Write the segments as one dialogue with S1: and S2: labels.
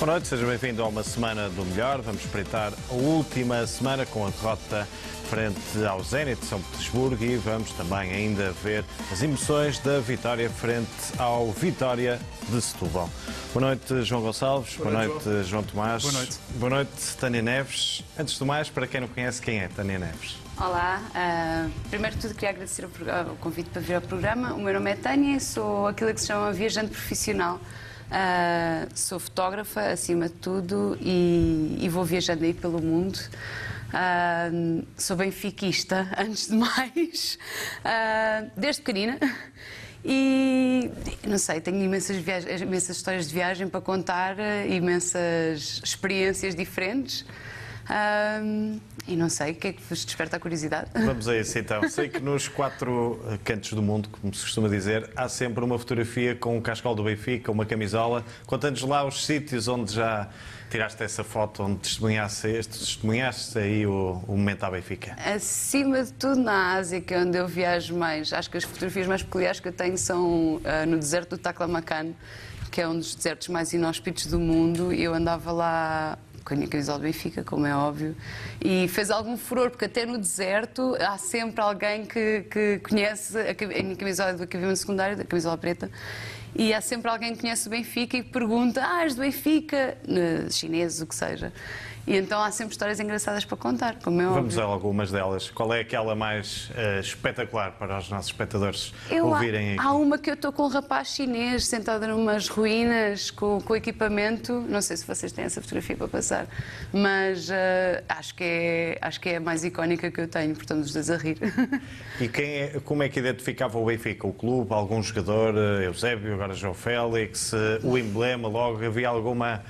S1: Boa noite, seja bem-vindo a uma semana do melhor. Vamos espreitar a última semana com a derrota frente ao Zenit de São Petersburgo e vamos também ainda ver as emoções da vitória frente ao Vitória de Setúbal. Boa noite, João Gonçalves. Boa,
S2: Boa
S1: noite,
S2: noite,
S1: João Tomás.
S2: Boa noite.
S1: Boa noite, Tânia Neves. Antes de mais, para quem não conhece, quem é Tânia Neves?
S3: Olá, uh, primeiro de tudo queria agradecer o, o, convite para vir ao programa. O meu nome é Tânia e sou aquilo que se chama viajante profissional. Uh, sou fotógrafa, acima de tudo, e, e vou viajando aí pelo mundo. Uh, sou benfiquista, antes de mais, uh, desde pequenina. E não sei, tenho imensas, viagens, imensas histórias de viagem para contar, imensas experiências diferentes. E não sei, o que é que vos desperta a curiosidade?
S1: Vamos a isso então. Sei que nos quatro cantos do mundo, como se costuma dizer, há sempre uma fotografia com o cascal do Benfica, uma camisola. Conta-nos lá os sítios onde já tiraste essa foto, onde testemunhaste, testemunhaste aí o, o, momento à Benfica.
S3: Acima de tudo na Ásia, que é onde eu viajo mais. Acho que as fotografias mais peculiares que eu tenho são uh, no deserto do Taklamakan, que é um dos desertos mais inóspitos do mundo. Eu andava lá com a minha camisola do Benfica, como é óbvio, e fez algum furor, porque até no deserto há sempre alguém que, que conhece a, minha camisola do acabamento secundário, da camisola preta, e há sempre alguém que conhece o Benfica e pergunta: Ah, és do Benfica? Chinês, o que seja. E então há sempre histórias engraçadas para contar, como é
S1: Vamos
S3: óbvio.
S1: a algumas delas. Qual é aquela mais uh, espetacular para os nossos espectadores eu, ouvirem
S3: há? Há uma que eu estou com um rapaz chinês sentado numas ruínas com, com equipamento. Não sei se vocês têm essa fotografia para passar, mas uh, acho, que é, acho que é a mais icónica que eu tenho, portanto, os dois a rir.
S1: E quem é, como é que identificava o Benfica? O clube, algum jogador, uh, Eusébio, agora João Félix, o emblema logo? Havia alguma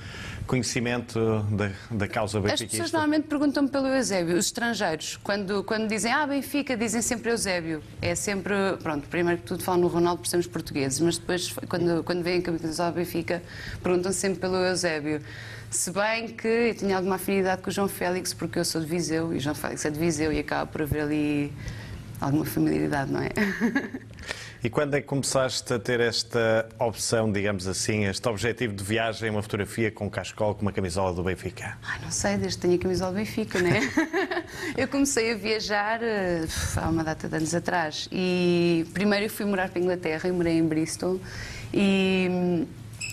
S1: conhecimento da, da causa benfiquista?
S3: As pessoas normalmente perguntam-me pelo Eusébio, os estrangeiros, quando, quando dizem ah, Benfica, dizem sempre Eusébio. É sempre, pronto, primeiro que tudo falam no Ronaldo por sermos portugueses, mas depois, quando, quando vêm a camisola Benfica, perguntam sempre pelo Eusébio. Se bem que eu tinha alguma afinidade com o João Félix, porque eu sou de Viseu, e o João Félix é de Viseu, e acaba por haver ali alguma familiaridade, não é?
S1: E quando é que começaste a ter esta opção, digamos assim, este objetivo de viagem, uma fotografia com um cascol, com uma camisola do Benfica?
S3: Ai, não sei, desde que tenho a camisola do Benfica, né? eu comecei a viajar uh, há uma data de anos atrás. E primeiro eu fui morar para a Inglaterra, eu morei em Bristol. E hum,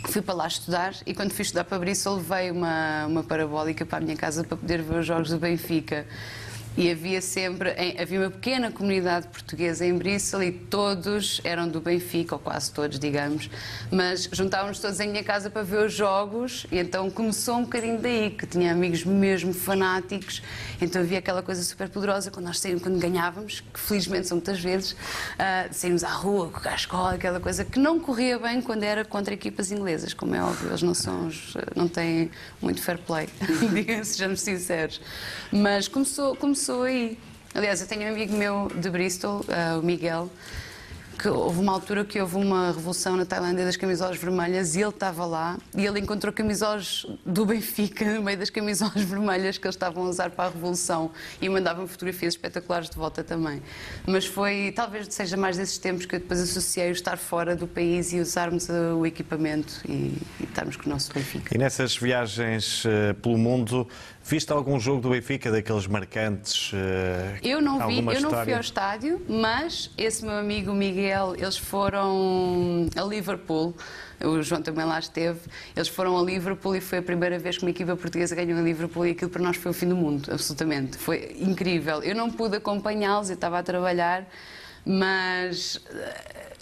S3: fui para lá estudar e quando fui estudar para Bristol levei uma, uma parabólica para a minha casa para poder ver os jogos do Benfica. E havia sempre, havia uma pequena comunidade portuguesa em Bristol e todos eram do Benfica, ou quase todos, digamos, mas juntávamos todos em minha casa para ver os jogos e então começou um bocadinho daí, que tinha amigos mesmo fanáticos, então havia aquela coisa super poderosa quando nós saímos, quando ganhávamos, que felizmente são muitas vezes, uh, saímos à rua com a escola, aquela coisa que não corria bem quando era contra equipas inglesas, como é óbvio, eles não são, não têm muito fair play, digamos, sejamos sinceros. Mas começou, começou começou. Aliás, eu tenho um amigo meu de Bristol, uh, o Miguel, que houve uma altura que houve uma revolução na Tailândia das camisolas vermelhas e ele estava lá e ele encontrou camisolas do Benfica no meio das camisolas vermelhas que eles estavam a usar para a revolução e mandavam fotografias espetaculares de volta também. Mas foi, talvez seja mais desses tempos que eu depois associei o estar fora do país e usarmos o equipamento e, e estarmos com o nosso Benfica.
S1: E nessas viagens uh, pelo mundo, Viste algum jogo do Benfica, daqueles marcantes? Uh,
S3: eu não vi, eu não fui ao estádio, mas esse meu amigo Miguel, eles foram a Liverpool. O João também lá esteve. Eles foram a Liverpool e foi a primeira vez que uma equipa portuguesa ganhou a Liverpool e aquilo para nós foi o fim do mundo, absolutamente. Foi incrível. Eu não pude acompanhá-los, eu estava a trabalhar, mas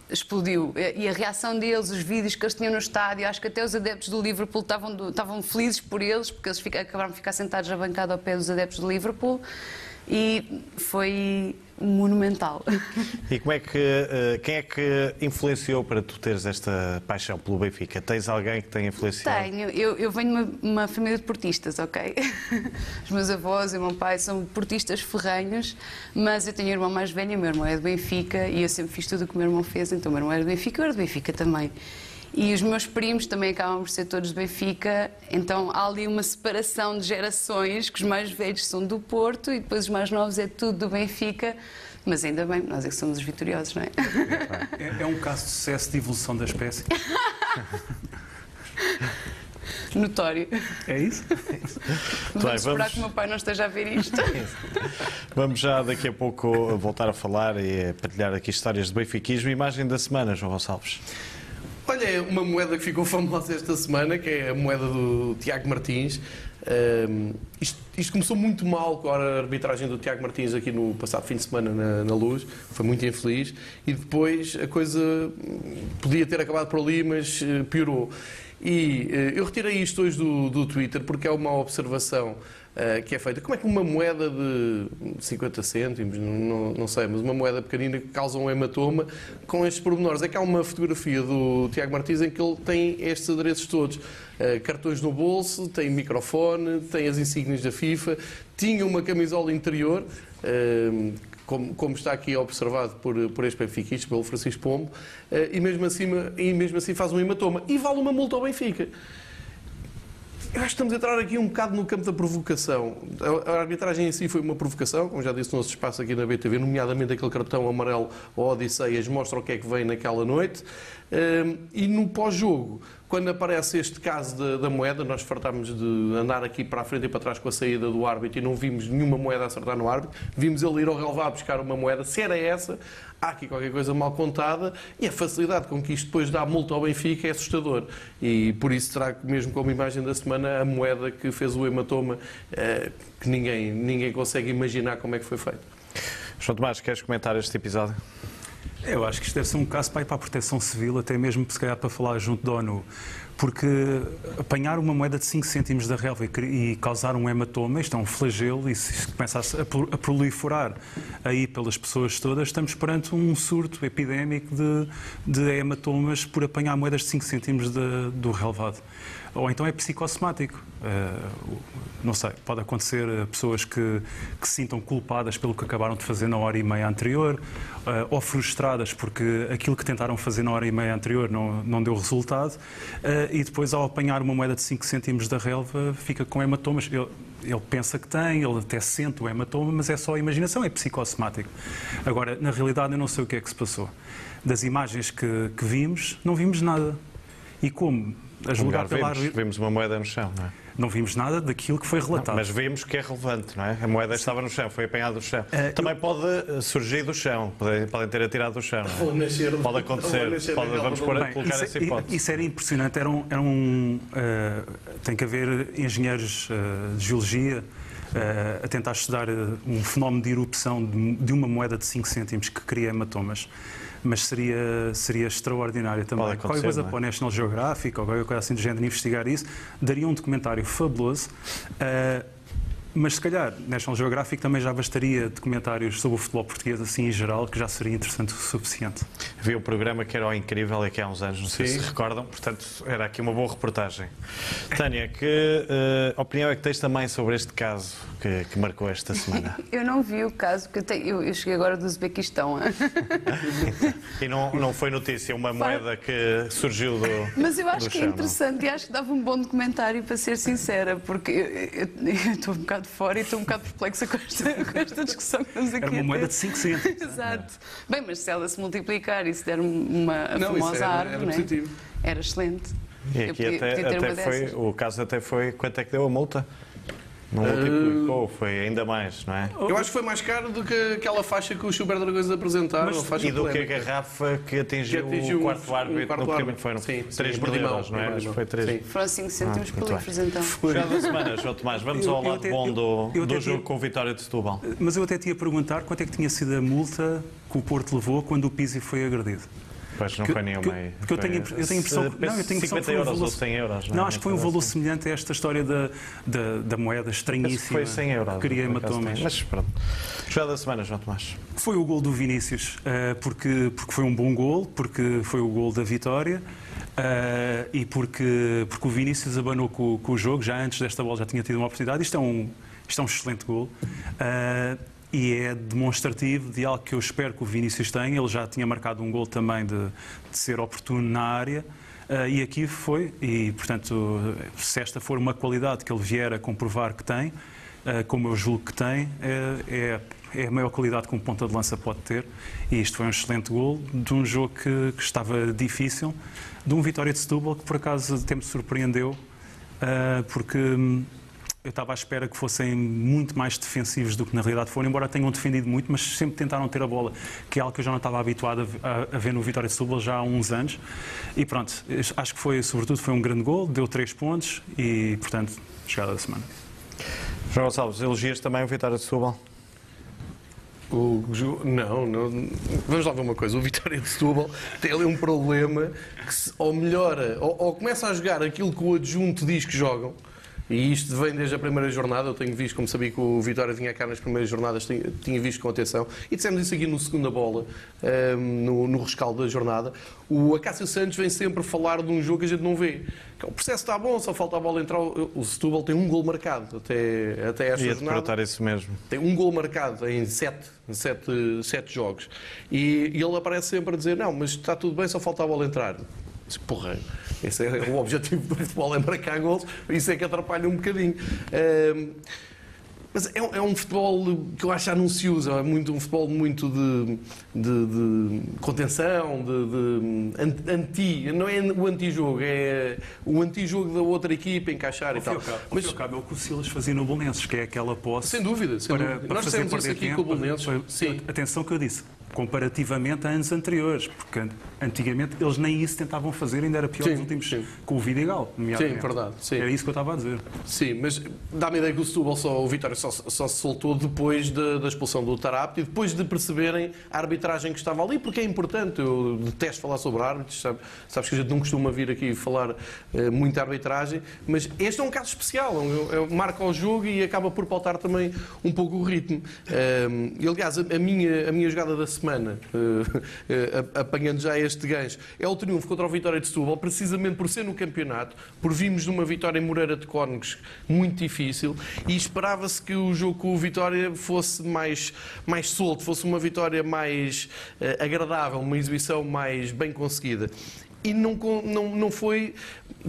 S3: explodiu. E a reação deles, os vídeos que eles tinham no estádio, acho que até os adeptos do Liverpool estavam, estavam felizes por eles, porque eles acabaram de ficar sentados na bancada ao pé dos adeptos do Liverpool. E foi monumental.
S1: E como é que, eh, quem é que influenciou para tu teres esta paixão pelo Benfica? Tens alguém que tenha influenciado?
S3: Tenho. Eu, eu venho de uma, uma, família de portistas, ok? Os meus avós e o meu pai são portistas ferranhos, mas eu tenho um irmão mais velho e o meu irmão é do Benfica e eu sempre fiz tudo o que o meu irmão fez, então o meu irmão era do Benfica e eu era do Benfica também. E os meus primos também acabam por ser todos do Benfica, então há ali uma separação de gerações, que os mais velhos são do Porto e depois os mais novos é tudo do Benfica. Mas ainda bem, nós é que somos os vitoriosos, não é?
S2: É, é um caso de sucesso de evolução da espécie.
S3: notório.
S2: É isso?
S3: Vamos
S1: bem,
S3: esperar
S1: vamos-
S3: que o meu pai não esteja a ver isto.
S1: Vamos já daqui a pouco voltar a falar e a partilhar aqui histórias de benfiquismo. Imagem da semana, João Gonçalves.
S4: Olha, é uma moeda que ficou famosa esta semana, que é a moeda do Tiago Martins. Ahm, isto, isto começou muito mal com a arbitragem do Tiago Martins aqui no passado fim de semana na, na Luz, foi muito infeliz, e depois a coisa podia ter acabado por ali, mas eh, piorou. E eh, eu retirei isto hoje do, do Twitter porque é uma observação eh, que é feita. Como é que uma moeda de 50 cêntimos, não, não sei, mas uma moeda pequenina que causa um hematoma com estes pormenores? É que há uma fotografia do Tiago Martins em que ele tem estes adereços todos. Eh, cartões no bolso, tem microfone, tem as insígnias da FIFA, tinha uma camisola interior, eh, como, como está aqui observado por, por este benfiquista, pelo Francisco Pombo, eh, e mesmo, assim, e mesmo assim faz um hematoma. E vale uma multa ao Benfica. Eu acho que estamos a entrar aqui um bocado no campo da provocação. A arbitragem em si foi uma provocação, como já disse no nosso espaço aqui na BTV, nomeadamente aquele cartão amarelo ao Odisseias mostra o que é que vem naquela noite. Hum, E no pós-jogo, quando aparece este caso da, da moeda, nós fartámos de andar aqui para a frente e para trás com a saída do árbitro e não vimos nenhuma moeda acertar no árbitro. Vimos ele ir ao relevado buscar uma moeda. Se era essa, há aqui qualquer coisa mal contada e a facilidade com que isto depois dá multa ao Benfica é assustador. E por isso trago mesmo como imagem da semana a moeda que fez o hematoma, eh, que ninguém, ninguém consegue imaginar como é que foi feito.
S1: João Tomás, queres comentar este episódio?
S2: Eu acho que isto deve ser um caso para ir para a proteção civil, até mesmo se calhar para falar junto da ONU. Porque apanhar uma moeda de 5 cêntimos da relva e causar um hematoma, isto é um flagelo, e se isto começa a proliferar aí pelas pessoas todas, estamos perante um surto epidémico de, de hematomas por apanhar moedas de 5 cêntimos do relevado. Ou então é psicossomático. Eh, não sei, pode acontecer a pessoas que, que se sintam culpadas pelo que acabaram de fazer na hora e meia anterior, eh, ou frustradas porque aquilo que tentaram fazer na hora e meia anterior não, não deu resultado, eh, e depois, ao apanhar uma moeda de 5 cêntimos da relva, fica com hematomas. Ele, ele pensa que tem, ele até sente o hematoma, mas é só a imaginação, é psicossomático. Agora, na realidade, eu não sei o que é que se passou. Das imagens que, que vimos, não vimos nada. E como? A julgar
S1: lugar
S2: pela
S1: vimos,
S2: arbit-
S1: vimos uma moeda no chão, não é?
S2: Não vimos nada daquilo que foi relatado.
S1: Mas vimos que é relevante, não é? A moeda estava no chão, foi apanhada do chão.
S2: Eh,
S1: Também pode eh, surgir do chão, podem, podem ter atirado do chão. não é?
S4: Ou nascer-
S1: Pode
S4: ou
S1: acontecer,
S4: nascer
S1: pode- vamos pôr,
S2: Bem,
S1: colocar
S2: isso,
S1: essa hipótese.
S2: isso era impressionante. Era um, era um, eh, tem que haver engenheiros eh, de geologia eh, a tentar estudar eh, um fenómeno de erupção de, de uma moeda de 5 cêntimos que cria hematomas. Mas seria, seria extraordinário também. Qualquer coisa
S1: não é?
S2: para o National Geographic ou qualquer coisa assim do género investigar isso, daria um documentário fabuloso. eh, mas se calhar, National Geographic também já bastaria documentários sobre o futebol português assim em geral, que já seria interessante o suficiente.
S1: Havia um programa que era o Incrível aqui há uns anos, não sei
S4: Sim.
S1: se recordam, portanto era aqui uma boa reportagem. Tânia, que eh, opinião é que tens também sobre este caso que, que marcou esta semana?
S3: Eu não vi o caso, porque eu, tenho- eu- eu cheguei agora do Uzbequistão.
S1: E não, não foi notícia uma moeda que surgiu do.
S3: Mas eu acho que é
S1: chão, não?
S3: interessante e acho que dava um bom documentário, para ser sincera, porque eu- eu eu estou um bocado fora e estou um bocado perplexa com esta, com esta discussão que estamos aqui
S2: Era uma moeda de 5 cêntimos.
S3: Exato. Bem, mas se ela se multiplicar e se der uma
S4: Não,
S3: famosa
S4: era-
S3: árvore,
S4: era
S3: é?
S4: positivo.
S3: era excelente.
S1: E
S3: Eu
S1: aqui
S3: podia-
S1: até,
S3: podia
S1: até foi,
S3: dessas.
S1: o caso até foi, quanto é que deu a multa? Não multiplicou, foi ainda mais, não é?
S4: Eu acho que foi mais caro do que aquela faixa que os Super Dragões apresentaram.
S2: Mas-
S1: E do que a garrafa que atingiu,
S4: Que atingiu
S1: o quarto árbitro
S4: quarto
S1: no
S4: árbitro.
S1: foi, não?
S4: Sim,
S1: 3
S4: sim,
S1: mil
S4: Bordimão,
S1: euros, não é? Acho foi 3.
S4: Sim.
S3: Foram 5 cêntimos por
S1: muito
S3: livros,
S1: bem.
S3: então.
S1: Chegada a semana, João Tomás, vamos
S2: Eu-
S1: ao
S2: eu
S1: lado
S2: até-
S1: bom
S2: eu-
S1: do,
S2: eu
S1: do
S2: até
S1: jogo
S2: tinha-
S1: com o Vitória de Setúbal.
S2: Mas eu até te ia perguntar quanto é que tinha sido a multa que o Porto levou quando o Pizzi foi agredido.
S1: Pois não
S2: Que-
S1: foi nenhuma aí.
S2: Porque eu tenho, eu tenho a impressão
S1: se-
S2: que. Não, eu tenho a impressão que
S1: 50
S2: foi um
S1: euros
S2: valor.
S1: ou 100 euros.
S2: Não,
S1: é?
S2: acho que foi um valor semelhante a esta história da, da, da moeda
S1: Penso que
S2: estranhíssima.
S1: foi 100 euros.
S2: que
S1: acaso
S2: hematomas.
S1: Mas pronto. Jogada da semana, João Tomás.
S2: Foi o gol do Vinícius, eh, porque, porque foi um bom gol, porque foi o gol da vitória eh, e porque, porque o Vinícius abanou com, com o jogo, já antes desta bola já tinha tido uma oportunidade. Isto é um, isto é um excelente gol. eh, e é demonstrativo de algo que eu espero que o Vinícius tenha. Ele já tinha marcado um gol também de, de ser oportuno na área. eh, e aqui foi, e portanto, se esta for uma qualidade que ele vier a comprovar que tem, eh, como eu julgo que tem, é, é, é a maior qualidade que um ponta de lança pode ter. E isto foi um excelente gol de um jogo que, que estava difícil, de um Vitória de Setúbal que por acaso até me surpreendeu uh, porque hum, eu estava à espera que fossem muito mais defensivos do que na realidade foram, embora tenham defendido muito, mas sempre tentaram ter a bola, que é algo que eu já não estava habituado a, ver no Vitória de Setúbal já há uns anos. E pronto, acho que foi, sobretudo, foi um grande gol, deu três pontos e, portanto, chegada da semana.
S1: João Gonçalves, elogias também o Vitória de Setúbal?
S4: O, não, não, vamos lá ver uma coisa. O Vitória de Setúbal tem ali um problema que se, ou melhora, ou, ou começa a jogar aquilo que o adjunto diz que jogam, e isto vem desde a primeira jornada. Eu tenho visto, como sabia que o Vitória vinha cá nas primeiras jornadas, tinha, tinha visto com atenção. E dissemos isso aqui no segunda bola, um, ehm, no, no rescaldo da jornada. O Acácio Santos vem sempre falar de um jogo que a gente não vê. O processo está bom, só falta a bola entrar. O Setúbal tem um gol marcado até, até esta
S1: Ia
S4: jornada.
S1: isso mesmo.
S4: Tem um gol marcado em sete, sete, sete jogos. E, e ele aparece sempre a dizer: Não, mas está tudo bem, só falta a bola entrar. Porra, esse é o objetivo do futebol, é marcar gols, isso é que atrapalha um bocadinho. mas é, é, um futebol que eu acho anuncioso, é muito, um futebol muito de, de, de contenção, de, de, anti, não é o anti-jogo, é o anti-jogo da outra equipa encaixar
S2: e
S4: tal.
S2: Cabo, mas cabo é o que o Silas fazia no Bolonenses, que é aquela posse.
S4: Sem dúvida, sem para, dúvida. Para Nós temos isso aqui tempo, com o Bolonenses.
S2: Sim. Atenção que eu disse comparativamente a anos anteriores, porque antigamente eles nem isso tentavam fazer, ainda era pior sim, nos últimos, sim. com o Vidigal,
S4: nomeadamente. Sim, verdade. Sim.
S2: Era isso que eu estava a dizer.
S4: Sim, mas dá-me a ideia que o Setúbal, só, o Vitória só, só, se soltou depois de, da expulsão do Tarapte e depois de perceberem a arbitragem que estava ali, porque é importante, eu detesto falar sobre árbitros, sabe, sabes que a gente não costuma vir aqui falar uh, muita arbitragem, mas este é um caso especial, é, é, marca o jogo e acaba por pautar também um pouco o ritmo. Uh, e aliás, a, a, minha, a minha jogada da semana, uh, apanhando já este gancho, é o triunfo contra o Vitória de Setúbal, precisamente por ser no campeonato, por virmos de uma vitória em Moreira de Cónegos muito difícil e esperava-se que o jogo com o Vitória fosse mais, mais solto, fosse uma vitória mais uh, agradável, uma exibição mais bem conseguida e não, não, não foi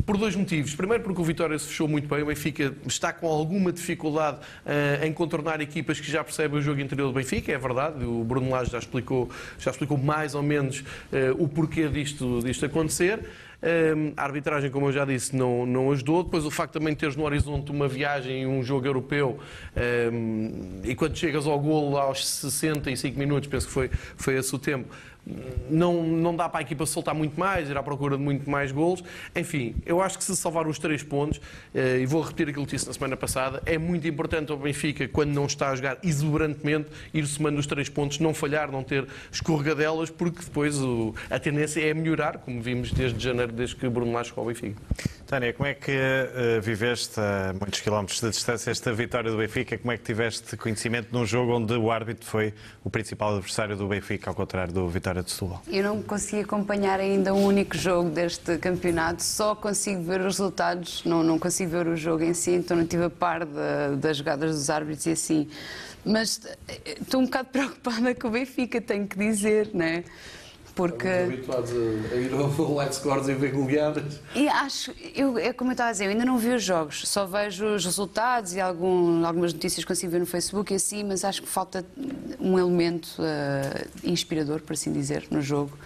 S4: por dois motivos. Primeiro, porque o Vitória se fechou muito bem, o Benfica está com alguma dificuldade uh, em contornar equipas que já percebem o jogo interior do Benfica, é verdade, o Bruno Lage já explicou, já explicou mais ou menos uh, o porquê disto, disto acontecer. Um, a arbitragem, como eu já disse, não, não ajudou. Depois o facto também de teres no horizonte uma viagem um jogo europeu um, e quando chegas ao golo aos 65 minutos, penso que foi, foi esse o tempo, não, não dá para a equipa soltar muito mais, ir à procura de muito mais golos. Enfim, eu acho que se salvar os três pontos, eh, e vou repetir aquilo que disse na semana passada, é muito importante ao Benfica, quando não está a jogar exuberantemente, ir somando os três pontos, não falhar, não ter escorregadelas, porque depois a tendência é melhorar, como vimos desde janeiro, desde que Bruno Lage chegou ao Benfica.
S1: Tânia, como é que uh, viveste a muitos quilómetros de distância esta vitória do Benfica? Como é que tiveste conhecimento num jogo onde o árbitro foi o principal adversário do Benfica, ao contrário do Vitória de Setúbal?
S3: Eu não consegui acompanhar ainda um único jogo deste campeonato, só consigo ver os resultados, não, não consigo ver o jogo em si, então não tive a par de, das jogadas dos árbitros e assim. Mas eh, estou um bocado preocupada com o Benfica, tenho que dizer, não é?
S4: Porque... Estamos habituados a, ir ao live scores e ver goleadas.
S3: E acho, eu, é como eu estava a dizer, eu ainda não vi os jogos, só vejo os resultados e algum, algumas notícias que consigo ver no Facebook e assim, mas acho que falta um elemento uh, inspirador, por assim dizer, no jogo.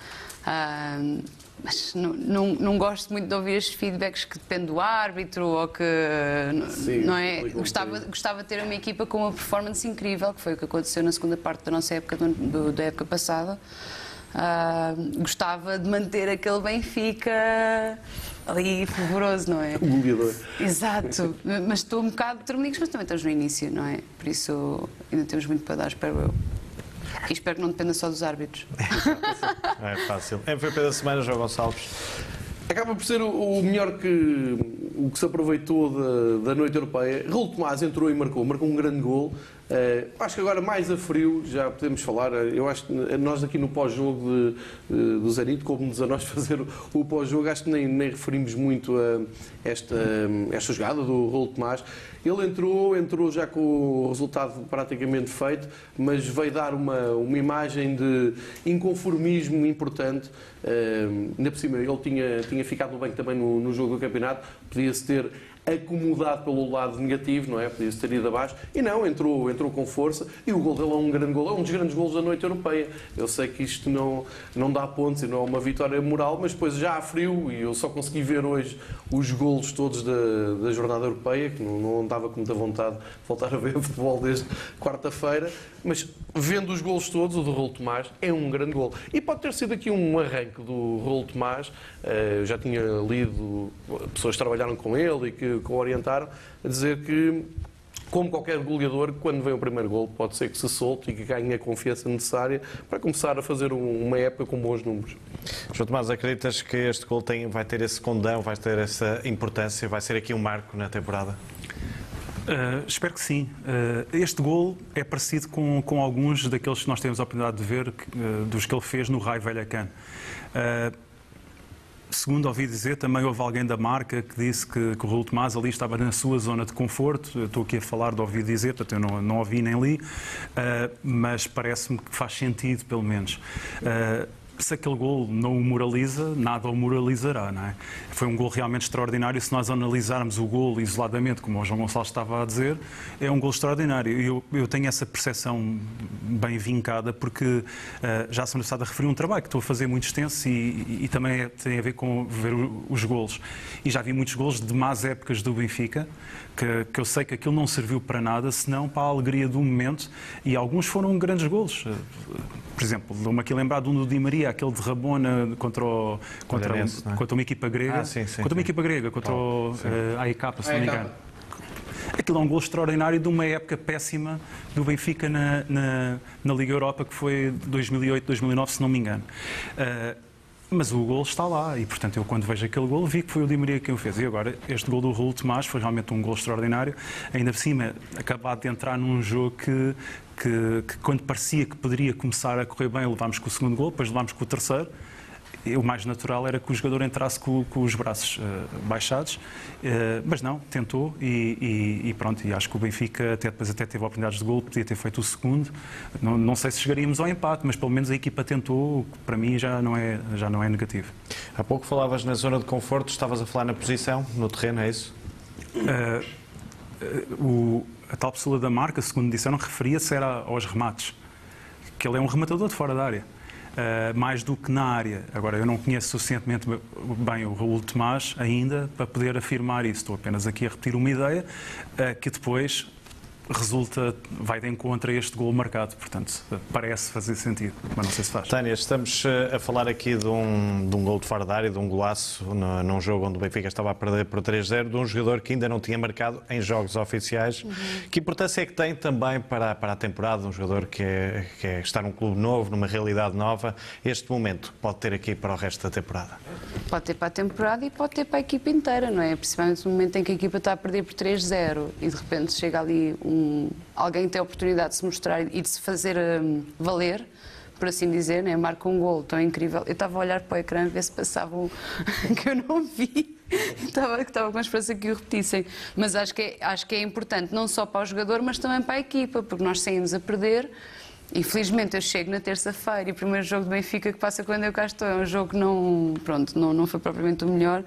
S3: Uh, mas não, não, não, gosto muito de ouvir estes feedbacks que depende do árbitro ou que Sim, não é gostava gostava de ter uma equipa com uma performance incrível que foi o que aconteceu na segunda parte da nossa época do, da época passada Uh, gostava de manter aquele Benfica ali fervoroso, não é?
S4: O goleador.
S3: Exato, mas estou um bocado de mas também estamos no início, não é? Por isso ainda temos muito para dar, espero eu. E espero que não dependa só dos árbitros.
S1: É fácil. MVP da semana, João Gonçalves.
S4: Acaba por ser o melhor que, o que se aproveitou da, da noite europeia. Raul Tomás entrou e marcou, marcou um grande gol. Uh, acho que agora mais a frio já podemos falar. Eu acho que nós aqui no pós-jogo do Zenit, como-nos a nós fazer o, pós-jogo, acho que nem, nem, referimos muito a esta, esta jogada do Raul Tomás. Ele entrou, entrou já com o resultado praticamente feito, mas veio dar uma, uma imagem de inconformismo importante. Uh, ainda por cima, ele tinha, tinha ficado no banco também no, no jogo do campeonato, podia-se ter acomodado pelo lado negativo, não é? Podia-se ter ido abaixo. E não, entrou, entrou com força. E o gol dele é um grande gol, é um dos grandes gols da noite europeia. Eu sei que isto não, não dá pontos e não é uma vitória moral, mas depois já há frio e eu só consegui ver hoje os golos todos da, da jornada europeia, que não, não andava com muita vontade de voltar a ver futebol desde quarta-feira. Mas vendo os golos todos, o do Rolo Tomás é um grande gol. E pode ter sido aqui um arranque do Rolo Tomás. Eh, eu já tinha lido pessoas trabalharam com ele e que, que o orientaram a dizer que como qualquer goleador, quando vem o primeiro gol, pode ser que se solte e que ganhe a confiança necessária para começar a fazer uma época com bons números.
S1: João Tomás, acreditas que este gol tem, vai ter esse condão, vai ter essa importância, vai ser aqui um marco na temporada?
S2: Uh, espero que sim. Uh, este gol é parecido com, com alguns daqueles que nós temos a oportunidade de ver, uh, dos que ele fez no Raio Velhacan. Segundo ouvi dizer, também houve alguém da marca que disse que, que o Raul Tomás ali estava na sua zona de conforto. Eu estou aqui a falar de ouvir dizer, portanto eu não, não ouvi nem li, mas parece-me que faz sentido, pelo menos se aquele gol não o moraliza, nada o moralizará, não é? Foi um gol realmente extraordinário. Se nós analisarmos o gol isoladamente, como o João Gonçalves estava a dizer, é um gol extraordinário. Eu, eu tenho essa percepção bem vincada, porque uh, já se me estado a referir um trabalho que estou a fazer muito extenso e, e, e também é, tem a ver com ver os golos. E já vi muitos golos de más épocas do Benfica, que, que eu sei que aquilo não serviu para nada, senão para a alegria do momento. E alguns foram grandes golos. Por exemplo, dou-me aqui lembrar de um do Di Maria, aquele de Rabona contra, o, contra, é? contra uma equipa grega. Ah, sim, sim, contra uma equipa grega, contra oh, o uh, AEK, se não me engano. Aquilo é um gol extraordinário de uma época péssima do Benfica na, na, na Liga Europa, que foi 2008, 2009, se não me engano. Uh, mas o gol está lá e, portanto, eu quando vejo aquele gol vi que foi o Di Maria quem o fez. E agora, este gol do Raul Tomás foi realmente um gol extraordinário. Ainda por cima, acabado de entrar num jogo que, que, que quando parecia que poderia começar a correr bem, levámos com o segundo gol, depois levámos com o terceiro o mais natural era que o jogador entrasse com, com os braços uh, baixados, uh, mas não, tentou e, e, e, pronto, e acho que o Benfica até depois até teve oportunidades de gol, podia ter feito o segundo, não, não sei se chegaríamos ao empate, mas pelo menos a equipa tentou, que para mim já não é, já não é negativo.
S1: Há pouco falavas na zona de conforto, estavas a falar na posição, no terreno, é isso? Uh,
S2: o, a tal pessoa da marca, segundo disseram, referia-se aos remates, que ele é um rematador de fora da área. Uh, mais do que na área. Agora, eu não conheço suficientemente bem o Raul Tomás ainda para poder afirmar isso. Estou apenas aqui a repetir uma ideia uh, que depois resulta, vai de encontro a este gol marcado. Portanto, parece fazer sentido, mas não sei se faz.
S1: Tânia, estamos eh, a falar aqui de um, de um gol de fora da área, de um golaço no, num jogo onde o Benfica estava a perder por 3-0, de um jogador que ainda não tinha marcado em jogos oficiais. Uhum. Que importância é que tem também para, para a temporada, um jogador que é, que é estar num clube novo, numa realidade nova, este momento pode ter aqui para o resto da temporada?
S3: Pode ter para a temporada e pode ter para a equipa inteira, não é? Principalmente no momento em que a equipa está a perder por 3-0 e de repente chega ali um alguém tem a oportunidade de se mostrar e de se fazer um, valer, por assim dizer, né? marca um gol tão incrível. Eu estava a olhar para o ecrã ver se passava um que eu não vi. estava, estava com a esperança que o repetissem. Mas acho que, é, acho que é importante, não só para o jogador, mas também para a equipa, porque nós saímos a perder. Infelizmente eu chego na terça-feira e o primeiro jogo do Benfica que passa quando eu cá estou é um jogo que não, pronto, não, não foi propriamente o melhor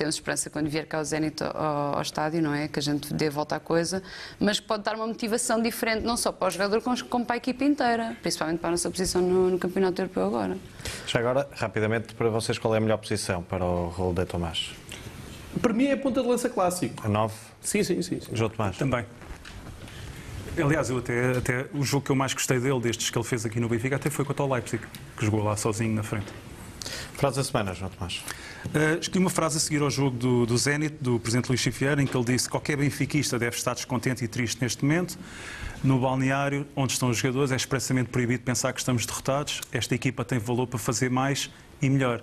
S3: temos esperança quando vier cá o Zenit ao, ao, estádio, não é? Que a gente dê volta à coisa, mas pode dar uma motivação diferente, não só para o jogador, como para a equipa inteira, principalmente para a nossa posição no, no Campeonato Europeu agora.
S1: Já agora, rapidamente, para vocês, qual é a melhor posição para o rol de Tomás?
S4: Para mim é a ponta de lança clássico.
S1: A 9?
S4: Sim, sim, sim. sim.
S1: João Tomás?
S2: Também. Aliás, eu até, até o jogo que eu mais gostei dele, destes que ele fez aqui no Benfica, até foi contra o Leipzig, que jogou lá sozinho na frente.
S1: Frase da semana, João Tomás.
S2: Uh, escolhi uma frase a seguir ao jogo do, do Zenit, do presidente Luís Chifieira, em que ele disse que qualquer benfiquista deve estar descontente e triste neste momento. No balneário, onde estão os jogadores, é expressamente proibido pensar que estamos derrotados. Esta equipa tem valor para fazer mais e melhor.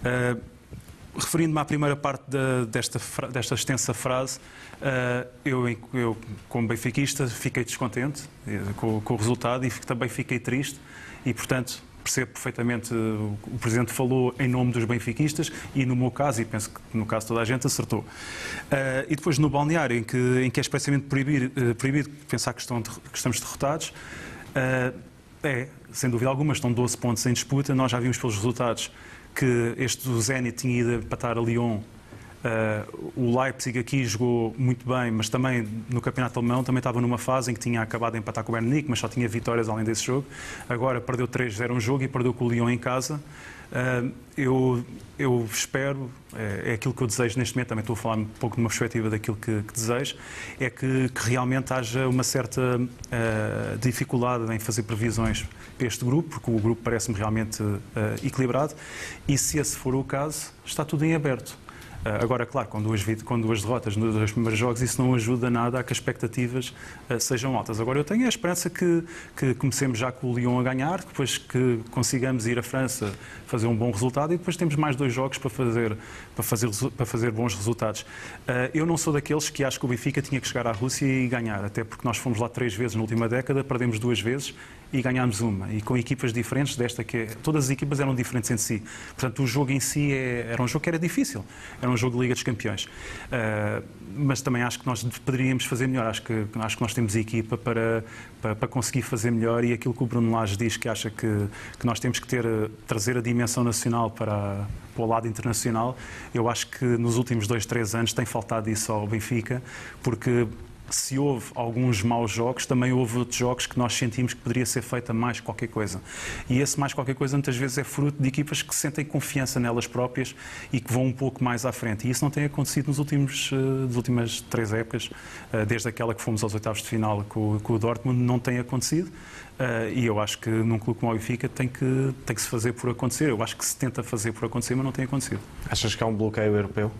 S2: Uh, Referindo-me à primeira parte da, desta, desta extensa frase, uh, eu, eu, como benfiquista, fiquei descontente com, com o resultado e também fiquei triste e, portanto, percebo perfeitamente, o Presidente falou em nome dos benfiquistas e no meu caso, e penso que no caso toda a gente acertou. Uh, e depois no balneário, em que, em que é expressamente proibir, uh, proibido pensar que, estão, que, estamos derrotados, uh, é, sem dúvida alguma, estão 12 pontos em disputa. Nós já vimos pelos resultados que este Zenit tinha ido empatar a Lyon Uh, o Leipzig aqui jogou muito bem, mas também no campeonato alemão também estava numa fase em que tinha acabado de empatar com o Munique, mas só tinha vitórias além desse jogo. Agora perdeu 3-0 um jogo e perdeu com o Lyon em casa. Uh, eu, eu espero, é, é, aquilo que eu desejo neste momento, também estou a falar um pouco de uma perspectiva daquilo que, que desejo, é que, que, realmente haja uma certa uh, dificuldade em fazer previsões para este grupo, porque o grupo parece-me realmente uh, equilibrado, e se esse for o caso, está tudo em aberto. Ah, agora, claro, com duas, com duas derrotas nos dois primeiros jogos, isso não ajuda nada a que as expectativas uh, sejam altas. Agora, eu tenho a esperança que, que comecemos já com o Lyon a ganhar, depois que consigamos ir à França fazer um bom resultado e depois temos mais dois jogos para fazer, para fazer, para fazer bons resultados. Uh, eu não sou daqueles que acho que o Benfica tinha que chegar à Rússia e ganhar, até porque nós fomos lá três vezes na última década, perdemos duas vezes e ganhámos uma. E com equipas diferentes desta que é, todas as equipas eram diferentes entre si. Portanto, o jogo em si é, era um jogo que era difícil. Era um jogo de Liga dos Campeões. Uh, mas também acho que nós poderíamos fazer melhor. Acho que, acho que nós temos equipa para, para, para, conseguir fazer melhor e aquilo que o Bruno Lage diz que acha que, que nós temos que ter, trazer a dimensão nacional para, para o lado internacional, eu acho que nos últimos dois, três anos tem faltado isso ao Benfica, porque se houve alguns maus jogos, também houve outros jogos que nós sentimos que poderia ser feita mais qualquer coisa. E esse mais qualquer coisa muitas vezes é fruto de equipas que sentem confiança nelas próprias e que vão um pouco mais à frente. E isso não tem acontecido nos últimos, uh, nas últimas três épocas, uh, desde aquela que fomos aos oitavos de final com, com o Dortmund, não tem acontecido. Uh, e eu acho que num clube como o Benfica tem que, tem que se fazer por acontecer. Eu acho que se tenta fazer por acontecer, mas não tem acontecido.
S1: Achas que há um bloqueio europeu?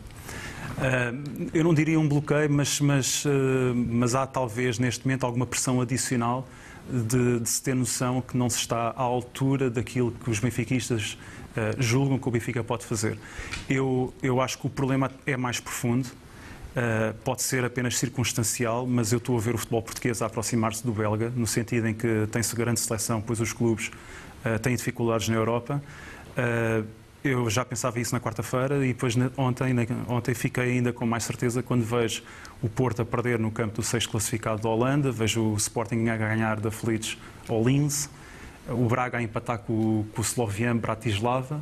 S2: Uh, eu não diria um bloqueio, mas, mas, uh, mas há talvez neste momento alguma pressão adicional de, de, se ter noção que não se está à altura daquilo que os benfiquistas uh, julgam que o Benfica pode fazer. Eu, eu acho que o problema é mais profundo. Pode ser apenas circunstancial, mas eu estou a ver o futebol português a aproximar-se do belga, no sentido em que tem-se grande seleção, pois os clubes têm dificuldades na Europa. Eu já pensava isso na quarta-feira e depois ontem, ontem fiquei ainda com mais certeza quando vejo o Porto a perder no campo do sexto classificado da Holanda, vejo o Sporting a ganhar da Feliz ao Linz, o Braga a empatar com, com o Slovian Bratislava,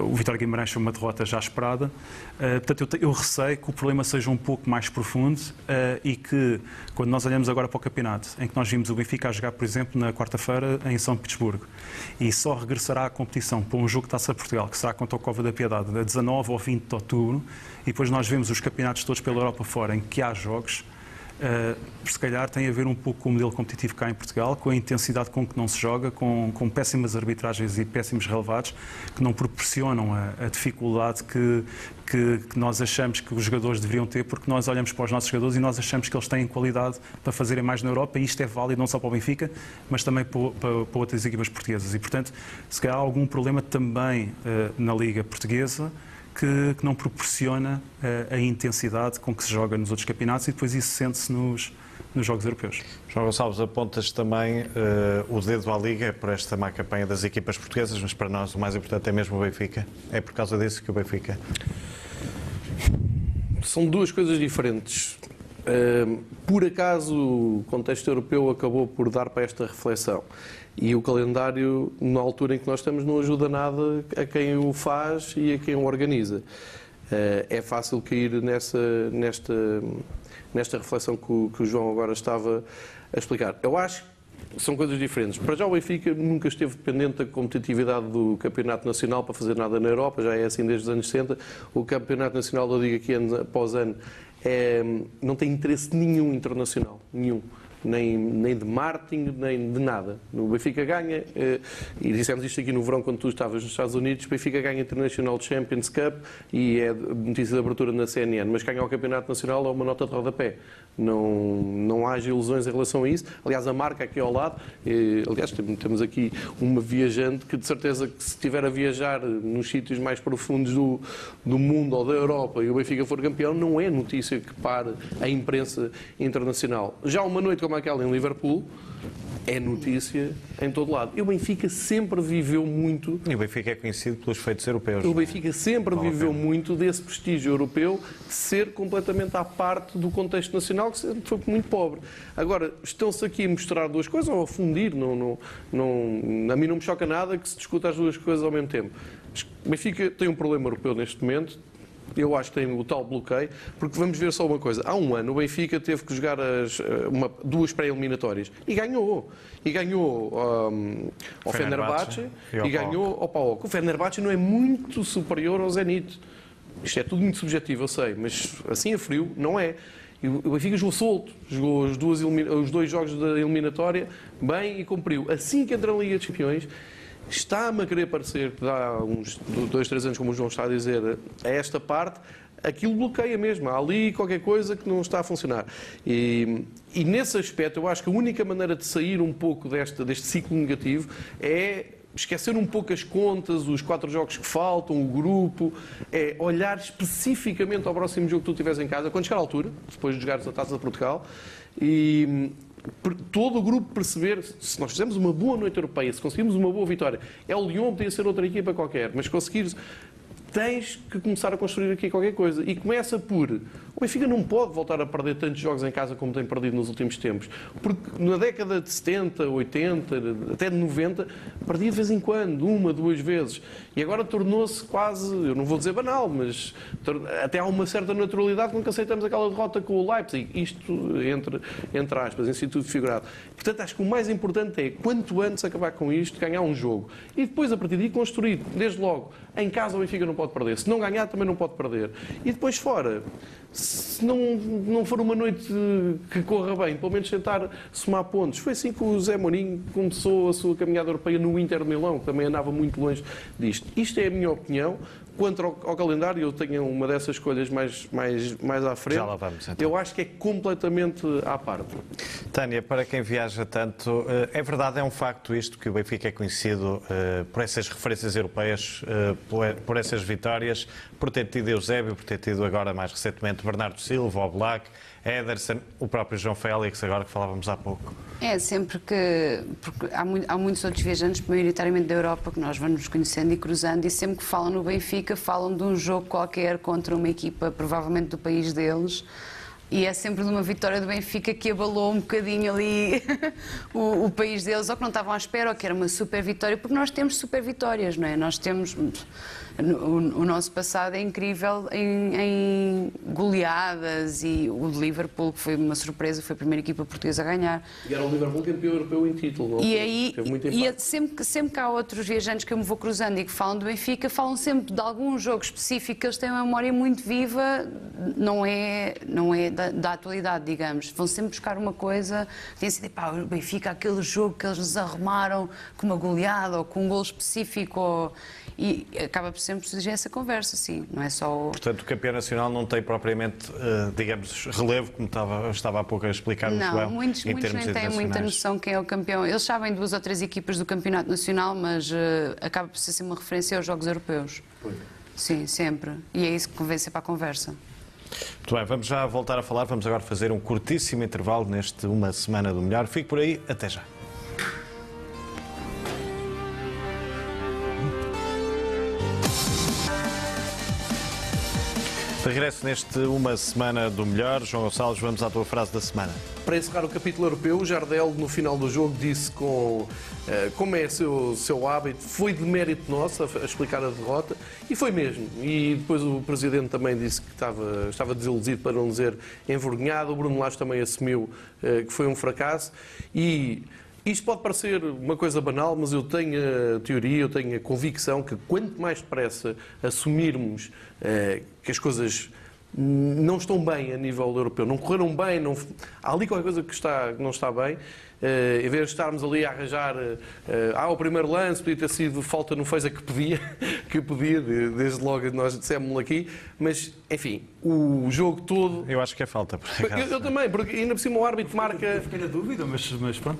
S2: o Vitória Guimarães foi uma derrota já esperada. Uh, portanto, eu, receio que o problema seja um pouco mais profundo uh, e que, quando nós olhamos agora para o campeonato, em que nós vimos o Benfica a jogar, por exemplo, na quarta-feira em São Petersburgo, e só regressará à competição para um jogo de Taça Portugal, que será contra o Cova da Piedade, da 19 ao 20 de outubro, e depois nós vemos os campeonatos todos pela Europa fora, em que há jogos, se calhar tem a ver um pouco com o modelo competitivo cá em Portugal, com a intensidade com que não se joga, com, com péssimas arbitragens e péssimos relevados, que não proporcionam a, a dificuldade que, que, que, nós achamos que os jogadores deveriam ter, porque nós olhamos para os nossos jogadores e nós achamos que eles têm qualidade para fazerem mais na Europa, e isto é válido não só para o Benfica, mas também para, para, para outras equipas portuguesas. E, portanto, se calhar há algum problema também uh, na Liga Portuguesa que, que não proporciona a, eh, a, intensidade com que se joga nos outros campeonatos e depois isso sente-se nos, nos Jogos Europeus.
S1: João Gonçalves, apontas também uh, o dedo à Liga para esta má campanha das equipas portuguesas, mas para nós o mais importante é mesmo o Benfica. É por causa disso que o Benfica.
S4: São duas coisas diferentes. Uh, por acaso o contexto europeu acabou por dar para esta reflexão. E o calendário, na altura em que nós estamos, não ajuda nada a quem o faz e a quem o organiza. Eh, é fácil cair nessa, nesta, nesta reflexão que o, que o João agora estava a explicar. Eu acho que são coisas diferentes. Para já o Benfica nunca esteve dependente da competitividade do Campeonato Nacional para fazer nada na Europa, já é assim desde os anos 60. O Campeonato Nacional, eu digo aqui ano após ano, é, não tem interesse nenhum internacional, nenhum nem, nem de marketing, nem de nada. O Benfica ganha, eh, e dissemos isto aqui no verão quando tu estavas nos Estados Unidos, o Benfica ganha International Champions Cup e é notícia de abertura na CNN, mas ganha o Campeonato Nacional é uma nota de rodapé. Não, não há ilusões em relação a isso. Aliás, a marca aqui ao lado, eh, aliás, temos aqui uma viajante que de certeza que se estiver a viajar nos sítios mais profundos do, do mundo ou da Europa e o Benfica for campeão, não é notícia que pare a imprensa internacional. Já uma noite como aquela em Liverpool, é notícia em todo lado. E o Benfica sempre viveu muito.
S1: E o Benfica é conhecido pelos feitos europeus.
S4: O é? Benfica sempre vale viveu muito desse prestígio europeu de ser completamente à parte do contexto nacional, que sempre foi muito pobre. Agora, estão-se aqui a mostrar duas coisas ou a fundir. Não, não, não, a mim não me choca nada que se discuta as duas coisas ao mesmo tempo. O Benfica tem um problema europeu neste momento, Eu acho que tem o tal bloqueio, porque vamos ver só uma coisa. Há um ano o Benfica teve que jogar as, eh, uma, duas pré-eliminatórias e ganhou. E ganhou um, ao Fenerbahçe,
S1: Fenerbahçe e
S4: e ganhou ao PAOK. O Fenerbahçe não é muito superior ao Zenit. Isto é tudo muito subjetivo, eu sei, mas assim a frio não é. E o Benfica jogou solto, jogou os, duas, os dois jogos da eliminatória bem e cumpriu. Assim que entra na Liga dos Campeões, está-me a querer parecer que dá uns dois, três anos, como o João está a dizer, a esta parte, aquilo bloqueia mesmo. Há ali qualquer coisa que não está a funcionar. E, e nesse aspecto, eu acho que a única maneira de sair um pouco deste, deste ciclo negativo é esquecer um pouco as contas, os quatro jogos que faltam, o grupo, é olhar especificamente ao próximo jogo que tu tiveres em casa, quando chegar à altura, depois de jogares a Taça de Portugal, e todo o grupo perceber, se nós fizermos uma boa noite europeia, se conseguimos uma boa vitória, é o Lyon, podia ser outra equipa qualquer, mas conseguires tens que começar a construir aqui qualquer coisa. E começa por. O Benfica não pode voltar a perder tantos jogos em casa como tem perdido nos últimos tempos. Porque na década de 70, 80, até de 90, perdia de vez em quando, uma, duas vezes. E agora tornou-se quase, eu não vou dizer banal, mas até há uma certa naturalidade quando aceitamos aquela derrota com o Leipzig. Isto entre, entre aspas, em sentido figurado. Portanto, acho que o mais importante é, quanto antes acabar com isto, ganhar um jogo. E depois, a partir daí, construir, desde logo, em casa o Benfica não pode perder. Se não ganhar, também não pode perder. E depois fora, se não, não for uma noite que corra bem, pelo menos tentar somar pontos. Foi assim que o Zé Mourinho começou a sua caminhada europeia no Inter de Milão, que também andava muito longe disto. Isto é a minha opinião. Quanto ao, ao, calendário, eu tenho uma dessas escolhas mais, mais, mais à frente.
S1: Já lá vamos, então.
S4: Eu acho que é completamente à parte.
S1: Tânia, para quem viaja tanto, eh, é verdade, é um facto isto, que o Benfica é conhecido uh, por essas referências europeias, por, por, essas vitórias, por ter tido Eusébio, por ter tido agora mais recentemente Bernardo Silva, Oblak, Ederson, o próprio João Félix, agora que falávamos há pouco.
S3: É, sempre que. Porque há, muito, há, muitos outros viajantes, maioritariamente da Europa, que nós vamos conhecendo e cruzando, e sempre que falam no Benfica, falam de um jogo qualquer contra uma equipa, provavelmente do país deles. E é sempre de uma vitória do Benfica que abalou um bocadinho ali o, o, país deles, ou que não estavam à espera, ou que era uma super vitória, porque nós temos super vitórias, não é? Nós temos. O, o nosso passado é incrível em, em, goleadas e o Liverpool, que foi uma surpresa, foi a primeira equipa portuguesa a ganhar.
S4: E era o Liverpool campeão europeu em título?
S3: E aí, e sempre, sempre que há outros viajantes que eu me vou cruzando e que falam do Benfica, falam sempre de algum jogo específico que eles têm uma memória muito viva, não é, não é da, da atualidade, digamos. Vão sempre buscar uma coisa, tem sido, pá, o Benfica, aquele jogo que eles nos arrumaram com uma goleada ou com um gol específico. Ou, e acaba por sempre surgir essa conversa, sim, não é só o...
S1: Portanto, o campeão nacional não tem propriamente, uh, digamos, relevo, como estava, estava há pouco a explicar no
S3: Não,
S1: João,
S3: muitos,
S1: em
S3: muitos nem têm muita noção quem é o campeão. Eles sabem duas ou três equipas do campeonato nacional, mas uh, acaba por ser uma referência aos Jogos Europeus.
S4: Foi.
S3: Sim, sempre. E é isso que convém ser para a conversa.
S1: Muito bem, vamos já voltar a falar. Vamos agora fazer um curtíssimo intervalo neste Uma Semana do Melhor. Fique por aí, até já. Regresso neste Uma Semana do Melhor, João Gonçalves, vamos à tua frase da semana.
S4: Para encerrar o capítulo europeu, Jardel, no final do jogo, disse com, uh, como é seu, seu hábito, foi de mérito nosso a, explicar a derrota, e foi mesmo. E depois o Presidente também disse que estava, estava desiludido, para não dizer envergonhado. O Bruno Lage também assumiu uh, que foi um fracasso. E isto pode parecer uma coisa banal, mas eu tenho a teoria, eu tenho a convicção que quanto mais depressa assumirmos eh, que as coisas não estão bem a nível europeu, não correram bem, não... há ali qualquer coisa que, está, que não está bem, Uh, em vez de estarmos ali a arranjar, uh, ah, o primeiro lance podia ter sido falta no Feza que podia, que podia, desde logo nós dissemos aqui, mas enfim, o jogo todo.
S1: Eu acho que é falta, por
S4: acaso. Eu, eu também, porque ainda por cima o árbitro marca.
S2: Fiquei na dúvida, mas, mas pronto.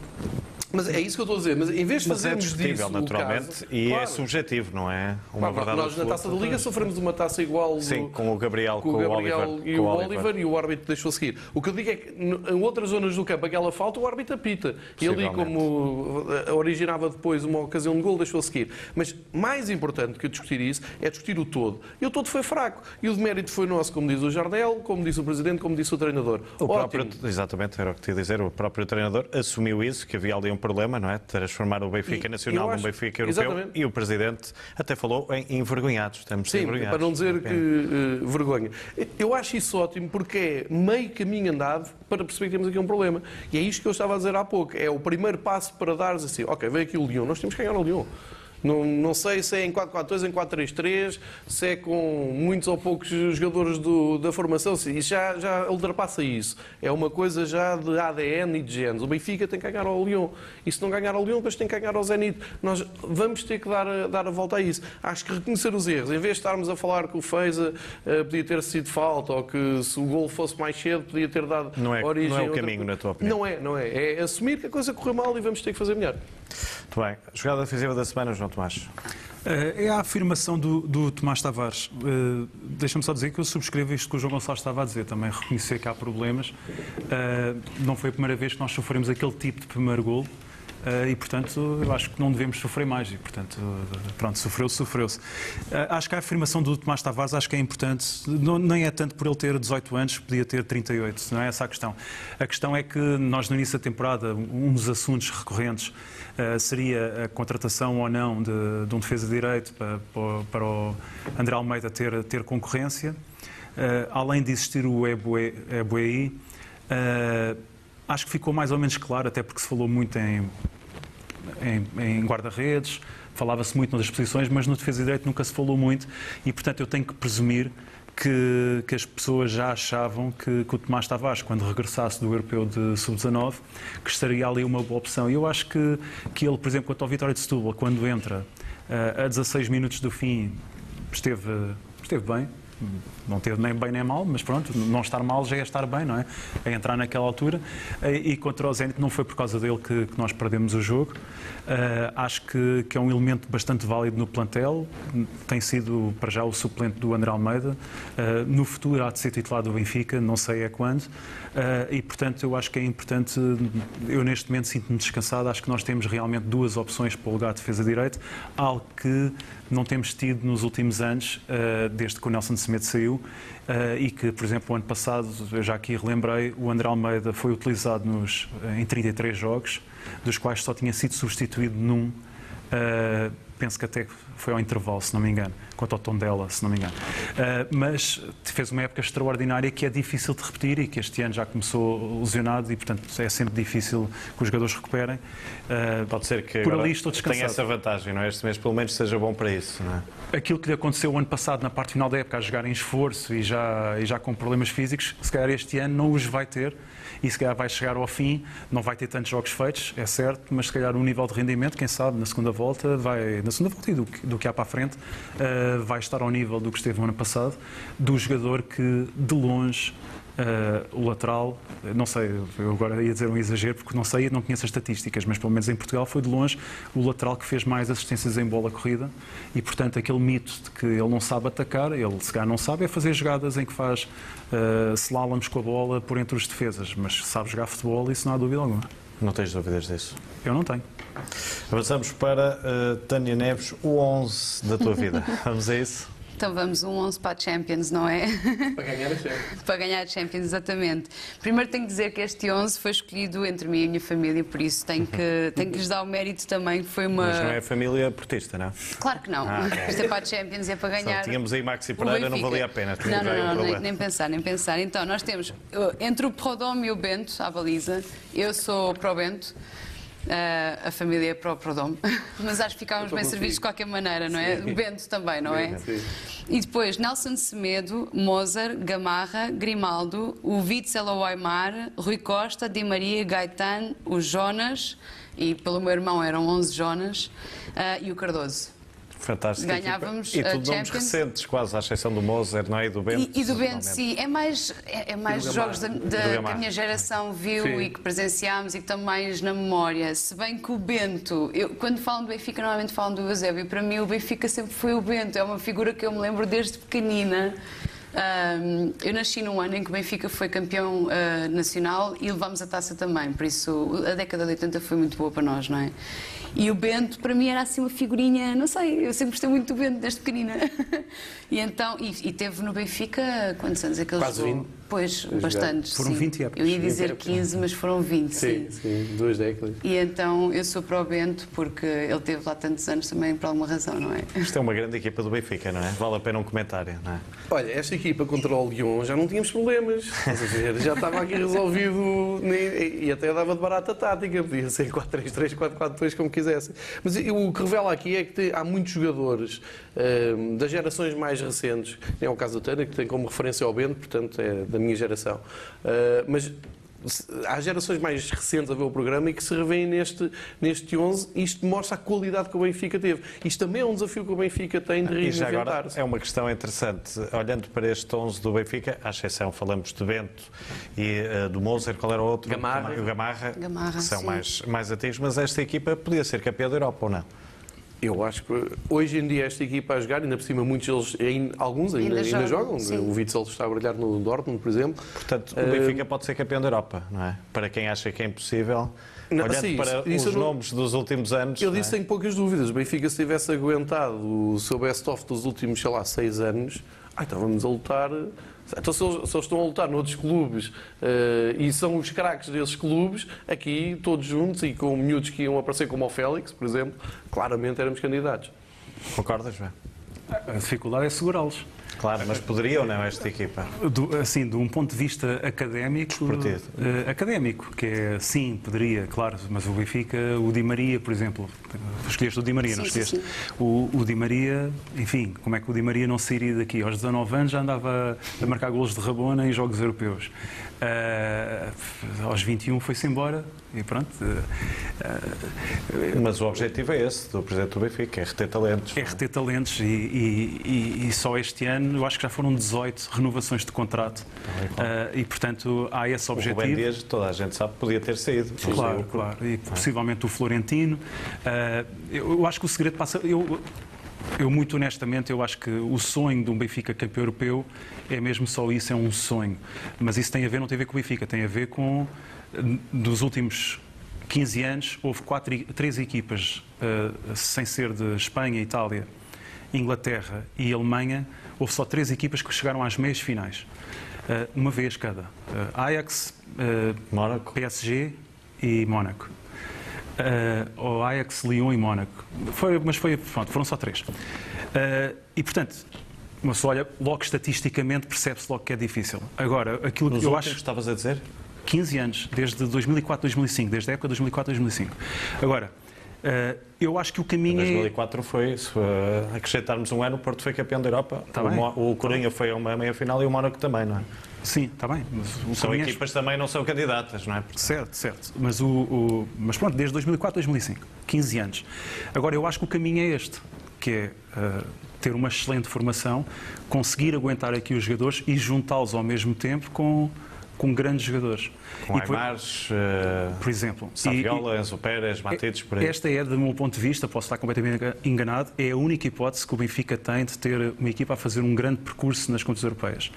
S4: Mas é isso que eu estou a dizer. Mas em vez de
S1: mas é
S4: fazermos
S1: é discutível,
S4: disso,
S1: naturalmente,
S4: caso,
S1: e
S4: claro.
S1: é subjetivo, não é? Uma
S4: claro, nós na taça da Liga sofremos uma taça igual
S1: Sim,
S4: do,
S1: com o Gabriel,
S4: com, o Gabriel
S1: Oliver,
S4: e o
S1: Oliver.
S4: Oliver, e o árbitro deixou seguir. O que eu digo é que em outras zonas do campo, aquela falta, o árbitro apita. E ali, como eh, originava depois uma ocasião de gol, deixou seguir. Mas mais importante que discutir isso é discutir o todo. E o todo foi fraco. E o demérito foi nosso, como diz o Jardel, como disse o Presidente, como disse o treinador.
S1: O
S4: Ótimo.
S1: próprio, exatamente, era o que te ia dizer, o próprio treinador assumiu isso, que havia ali um problema, não é? Transformar o Benfica
S4: E-
S1: Nacional num Benfica Europeu.
S4: Exatamente.
S1: E o Presidente até falou em envergonhados. Estamos
S4: Sim,
S1: envergonhados.
S4: para não dizer que eh, vergonha. Eu acho isso ótimo porque é meio caminho andado para perceber que temos aqui um problema. E é isto que eu estava a dizer há pouco. É o primeiro passo para dares assim, ok, veio aqui o Lyon, nós temos que ganhar o Lyon. Não, não sei se é em 4-4-2, em 4-3-3, se é com muitos ou poucos jogadores do- da formação. se- Isso já, já ultrapassa isso. É uma coisa já de ADN e de genes. O Benfica tem que ganhar ao Lyon. E se não ganhar ao Lyon, depois tem que ganhar ao Zenit. Nós vamos ter que dar a, dar a volta a isso. Acho que reconhecer os erros, em vez de estarmos a falar que o Feiza eh, podia ter sido falta ou que se o gol fosse mais cedo podia ter dado
S1: Não é-
S4: origem
S1: não é o
S4: outra
S1: caminho,
S4: coisa.
S1: na tua opinião.
S4: Não é, não é. É assumir que a coisa correu mal e vamos ter que fazer melhor.
S1: Muito bem. Jogada defensiva da semana, João Tomás.
S2: Eh, É a afirmação do, do Tomás Tavares. Eh, Deixa-me só dizer que eu subscrevo isto que o João Gonçalves estava a dizer, também reconhecer que há problemas. Eh, Não foi a primeira vez que nós sofremos aquele tipo de primeiro gol. Eh, E, portanto, eu acho que não devemos sofrer mais. E, portanto, eh, pronto, sofreu-se, sofreu-se. Eh, Acho que a afirmação do Tomás Tavares acho que é importante. Não, nem é tanto por ele ter 18 anos, podia ter 38. Não é essa a questão. A questão é que nós, no início da temporada, um dos assuntos recorrentes seria a contratação ou não de, de um defesa de direito para, para- o André Almeida ter, ter concorrência. Além de existir o Ebuei, eh, acho que ficou mais ou menos claro, até porque se falou muito em, em, em guarda-redes, falava-se muito nas posições, mas no defesa de direito nunca se falou muito e, portanto, eu tenho que presumir que, que as pessoas já achavam que, que o Tomás Tavares, quando regressasse do Europeu de Sub-19, que estaria ali uma boa opção. E eu acho que, que ele, por exemplo, quanto ao Vitória de Setúbal, quando entra eh, a 16 minutos do fim, esteve, esteve bem. Não teve nem bem nem mal, mas pronto, não estar mal já é estar bem, não é? É entrar naquela altura. E, e contra o Zenit não foi por causa dele que, que nós perdemos o jogo. Eh, acho que, que é um elemento bastante válido no plantel. Tem sido, para já, o suplente do André Almeida. Eh, no futuro há de ser titular do Benfica, não sei é quando. Eh, e, portanto, eu acho que é importante. Eu, neste momento, sinto-me descansado. Acho que nós temos realmente duas opções para o lugar de defesa direito, algo que não temos tido nos últimos anos, eh, desde que o Nelson Semedo saiu, eh, e que, por exemplo, o ano passado, já aqui relembrei, o André Almeida foi utilizado nos, em 33 jogos, dos quais só tinha sido substituído num. eh, penso que até foi ao intervalo, se não me engano, quanto ao tom dela, se não me engano. Eh, mas fez uma época extraordinária que é difícil de repetir e que este ano já começou lesionado e, portanto, é sempre difícil que os jogadores recuperem. Eh,
S1: Pode ser que
S2: Por ali estou
S1: tenha
S2: descansado.
S1: essa vantagem, não é? Este mês pelo menos seja bom para isso, não é?
S2: aquilo que lhe aconteceu o ano passado na parte final da época, a jogar em esforço e já, e já com problemas físicos, se calhar este ano não os vai ter e se calhar vai chegar ao fim, não vai ter tantos jogos feitos, é certo, mas se calhar o nível de rendimento, quem sabe, na segunda volta, vai, na segunda volta e do, do que há para a frente, eh, vai estar ao nível do que esteve no ano passado, do jogador que de longe eh, o lateral, não sei, eu agora ia dizer um exagero porque não sei, não conheço as estatísticas, mas pelo menos em Portugal foi de longe o lateral que fez mais assistências em bola corrida e, portanto, aquele mito de que ele não sabe atacar, ele se calhar não sabe, é fazer jogadas em que faz uh, slaloms com a bola por entre os defesas, mas sabe jogar futebol, isso não há dúvida alguma.
S1: Não tens dúvidas disso.
S2: Eu não tenho.
S1: Avançamos para eh, Tânia Neves, o 11 da tua vida. Vamos a isso?
S3: Então vamos um 11 para a Champions, não é?
S4: Para ganhar a Champions.
S3: para ganhar a Champions, exatamente. Primeiro tenho que dizer que este 11 foi escolhido entre mim e a minha família, por isso tenho que, tenho que lhes dar o mérito também. Foi uma.
S1: Mas não é família portista, não?
S3: Claro que não.
S1: Ah.
S3: Isto é para a Champions, é para ganhar.
S1: não tínhamos aí Maxi Pereira, não valia a pena.
S3: Não, não,
S1: um
S3: não, nem, nem pensar, nem pensar. Então, nós temos uh, entre o Prodome e o Bento, à baliza, eu sou pro Bento. Uh, a família é pro Prodome, mas acho que ficávamos bem servidos de qualquer maneira, não é? O Bento também, não é?
S4: Sim.
S3: E depois Nelson Semedo, Mozart, Gamarra, Grimaldo, o Witzel ao Aymar, Rui Costa, Di Maria, Gaetan, o Jonas, e pelo meu irmão eram 11 Jonas, ah, e o Cardoso.
S1: Fantástico.
S3: Ganhávamos
S1: E tudo nomes recentes, quase, à exceção do Mozart, não é? E do Bento.
S3: E, e do Bento, sim, é mais, é, é mais jogos da, da- que a minha geração viu
S4: Sim.
S3: e que presenciámos e que estão mais na memória. Se bem que o Bento, eu, quando falam do Benfica, normalmente falam do Eusébio, e para mim o Benfica sempre foi o Bento, é uma figura que eu me lembro desde pequenina. Ahm, eu nasci num ano em que o Benfica foi campeão ah, nacional e levámos a taça também, por isso a década de 80 foi muito boa para nós, não é? E o Bento, para mim, era assim uma figurinha, não sei, eu sempre gostei muito do Bento, desde pequenina. E então, e, e teve no Benfica, quantos anos é que ele
S4: Quase
S3: jogou?
S4: 20.
S3: Pois, bastantes.
S2: Foram
S3: sim.
S2: 20 épocas.
S3: Eu ia
S4: 20
S3: dizer
S4: épocas.
S3: 15, mas foram 20, sim.
S4: Sim, sim, duas décadas.
S3: E então eu sou para o Bento porque ele teve lá tantos anos também por alguma razão, não é?
S1: Isto é uma grande equipa do Benfica, não é? Vale a pena um comentário, não é?
S4: Olha, esta equipa contra o Lyon já não tínhamos problemas. A? Já estava aqui resolvido e até dava de barata tática. Podia ser 4-3-3, 4-4-2, como quisessem. Mas o que revela aqui é que há muitos jogadores ahm, das gerações mais recentes. É o caso do Tânia, que tem como referência ao Bento, portanto é da minha geração. Ah, mas há gerações mais recentes a ver o programa e que se revêem neste, neste 11 e isto mostra a qualidade que o Benfica teve. Isto também é um desafio que o Benfica tem de reinventar-se.
S1: é uma questão interessante. Olhando para este 11 do Benfica, à exceção, falamos de Bento e eh, do Moser, qual era o outro?
S4: Gamarra.
S1: O Gamarra,
S3: Gamarra,
S1: que são
S3: sim.
S1: mais, mais antigos, mas esta equipa podia ser campeã da Europa ou não?
S4: Eu acho que hoje em dia esta equipa a jogar, ainda por cima muitos deles, alguns ainda,
S3: Ainda
S4: ainda
S3: jogam,
S4: jogam. O Witzel está a brilhar no Dortmund, por exemplo.
S1: Portanto, o
S4: Eh,
S1: Benfica pode ser campeão da Europa, não é? Para quem acha que é impossível,
S4: Não,
S1: olhando
S4: sim,
S1: para
S4: isso- isso
S1: os
S4: não-
S1: nomes dos últimos anos.
S4: Eu
S1: não é?
S4: disse tenho poucas dúvidas. O Benfica, se tivesse aguentado o seu best-of dos últimos, sei lá, seis anos, ai, estávamos a lutar. Então, se eles, se eles estão a lutar noutros clubes eh, e são os craques desses clubes, aqui todos juntos e com miúdos que iam aparecer como o Félix, por exemplo, claramente éramos candidatos.
S1: Concordas, João?
S2: A dificuldade é segurá-los.
S1: Claro, mas poderia ou não esta equipa?
S2: Do, assim, de um ponto de vista académico, eh, académico, que é sim, poderia, claro, mas o Benfica, o Di Maria, por exemplo, escolheste o Di Maria, não
S3: Sim, sim,
S2: escolheste? O, o Di Maria, enfim, como é que o Di Maria não sairia daqui? Aos 19 anos já andava a marcar golos de Rabona em jogos europeus. Eh, aos 21 foi-se embora e pronto. eh,
S1: Mas o objetivo é esse, do Presidente do Benfica, é reter talentos.
S2: é reter talentos e, e- e- só este ano eu acho que já foram 18 renovações de contrato Ah, e portanto há esse
S1: O Rubem
S2: objetivo.
S1: Dias, toda a gente sabe, podia ter saído.
S2: Claro, claro. E possivelmente o Florentino. Eu, eu acho que o segredo passa. Eu, eu, muito honestamente, eu acho que o sonho de um Benfica campeão europeu é mesmo só isso, é um sonho. Mas isso tem a ver, não tem a ver com o Benfica, tem a ver com. Dos últimos 15 anos, houve quatro, três equipas, ah, sem ser de Espanha, Itália, Inglaterra e Alemanha, houve só três equipas que chegaram às meias finais. Ah, uma vez cada. Ah, Ajax. PSG e Mónaco. Uh, o Ajax, Lyon e Mónaco. Foi, mas foi, pronto, foram só três. E, portanto, pessoa olha, logo estatisticamente percebe-se logo que é difícil. Agora, aquilo
S1: Nos
S2: que eu acho...
S1: estavas a dizer?
S2: 15 anos, desde 2004, 2005, desde a época de 2004, 2005. Agora, uh, eu acho que o caminho é...
S1: 2004 foi, se uh, acrescentarmos um ano, o Porto foi campeão da Europa.
S2: Tá
S1: o,
S2: bem.
S1: O Corinha foi a uma meia-final e o Mónaco também, não é?
S2: Sim, está bem.
S1: São
S2: é-
S1: equipas também não são candidatas, não é?
S2: Certo, certo. Mas, o, o- mas pronto, desde 2004, 2005, 15 anos. Agora, eu acho que o caminho é este, que é uh, ter uma excelente formação, conseguir aguentar aqui os jogadores e juntá-los ao mesmo tempo com, com grandes jogadores.
S1: Com
S2: E
S1: uh,
S2: por exemplo.
S1: Saviola, Enzo Pérez, Matites, por aí.
S2: Esta é, do meu ponto de vista, posso estar completamente enganado, é a única hipótese que o Benfica tem de ter uma equipa a fazer um grande percurso nas competições europeias.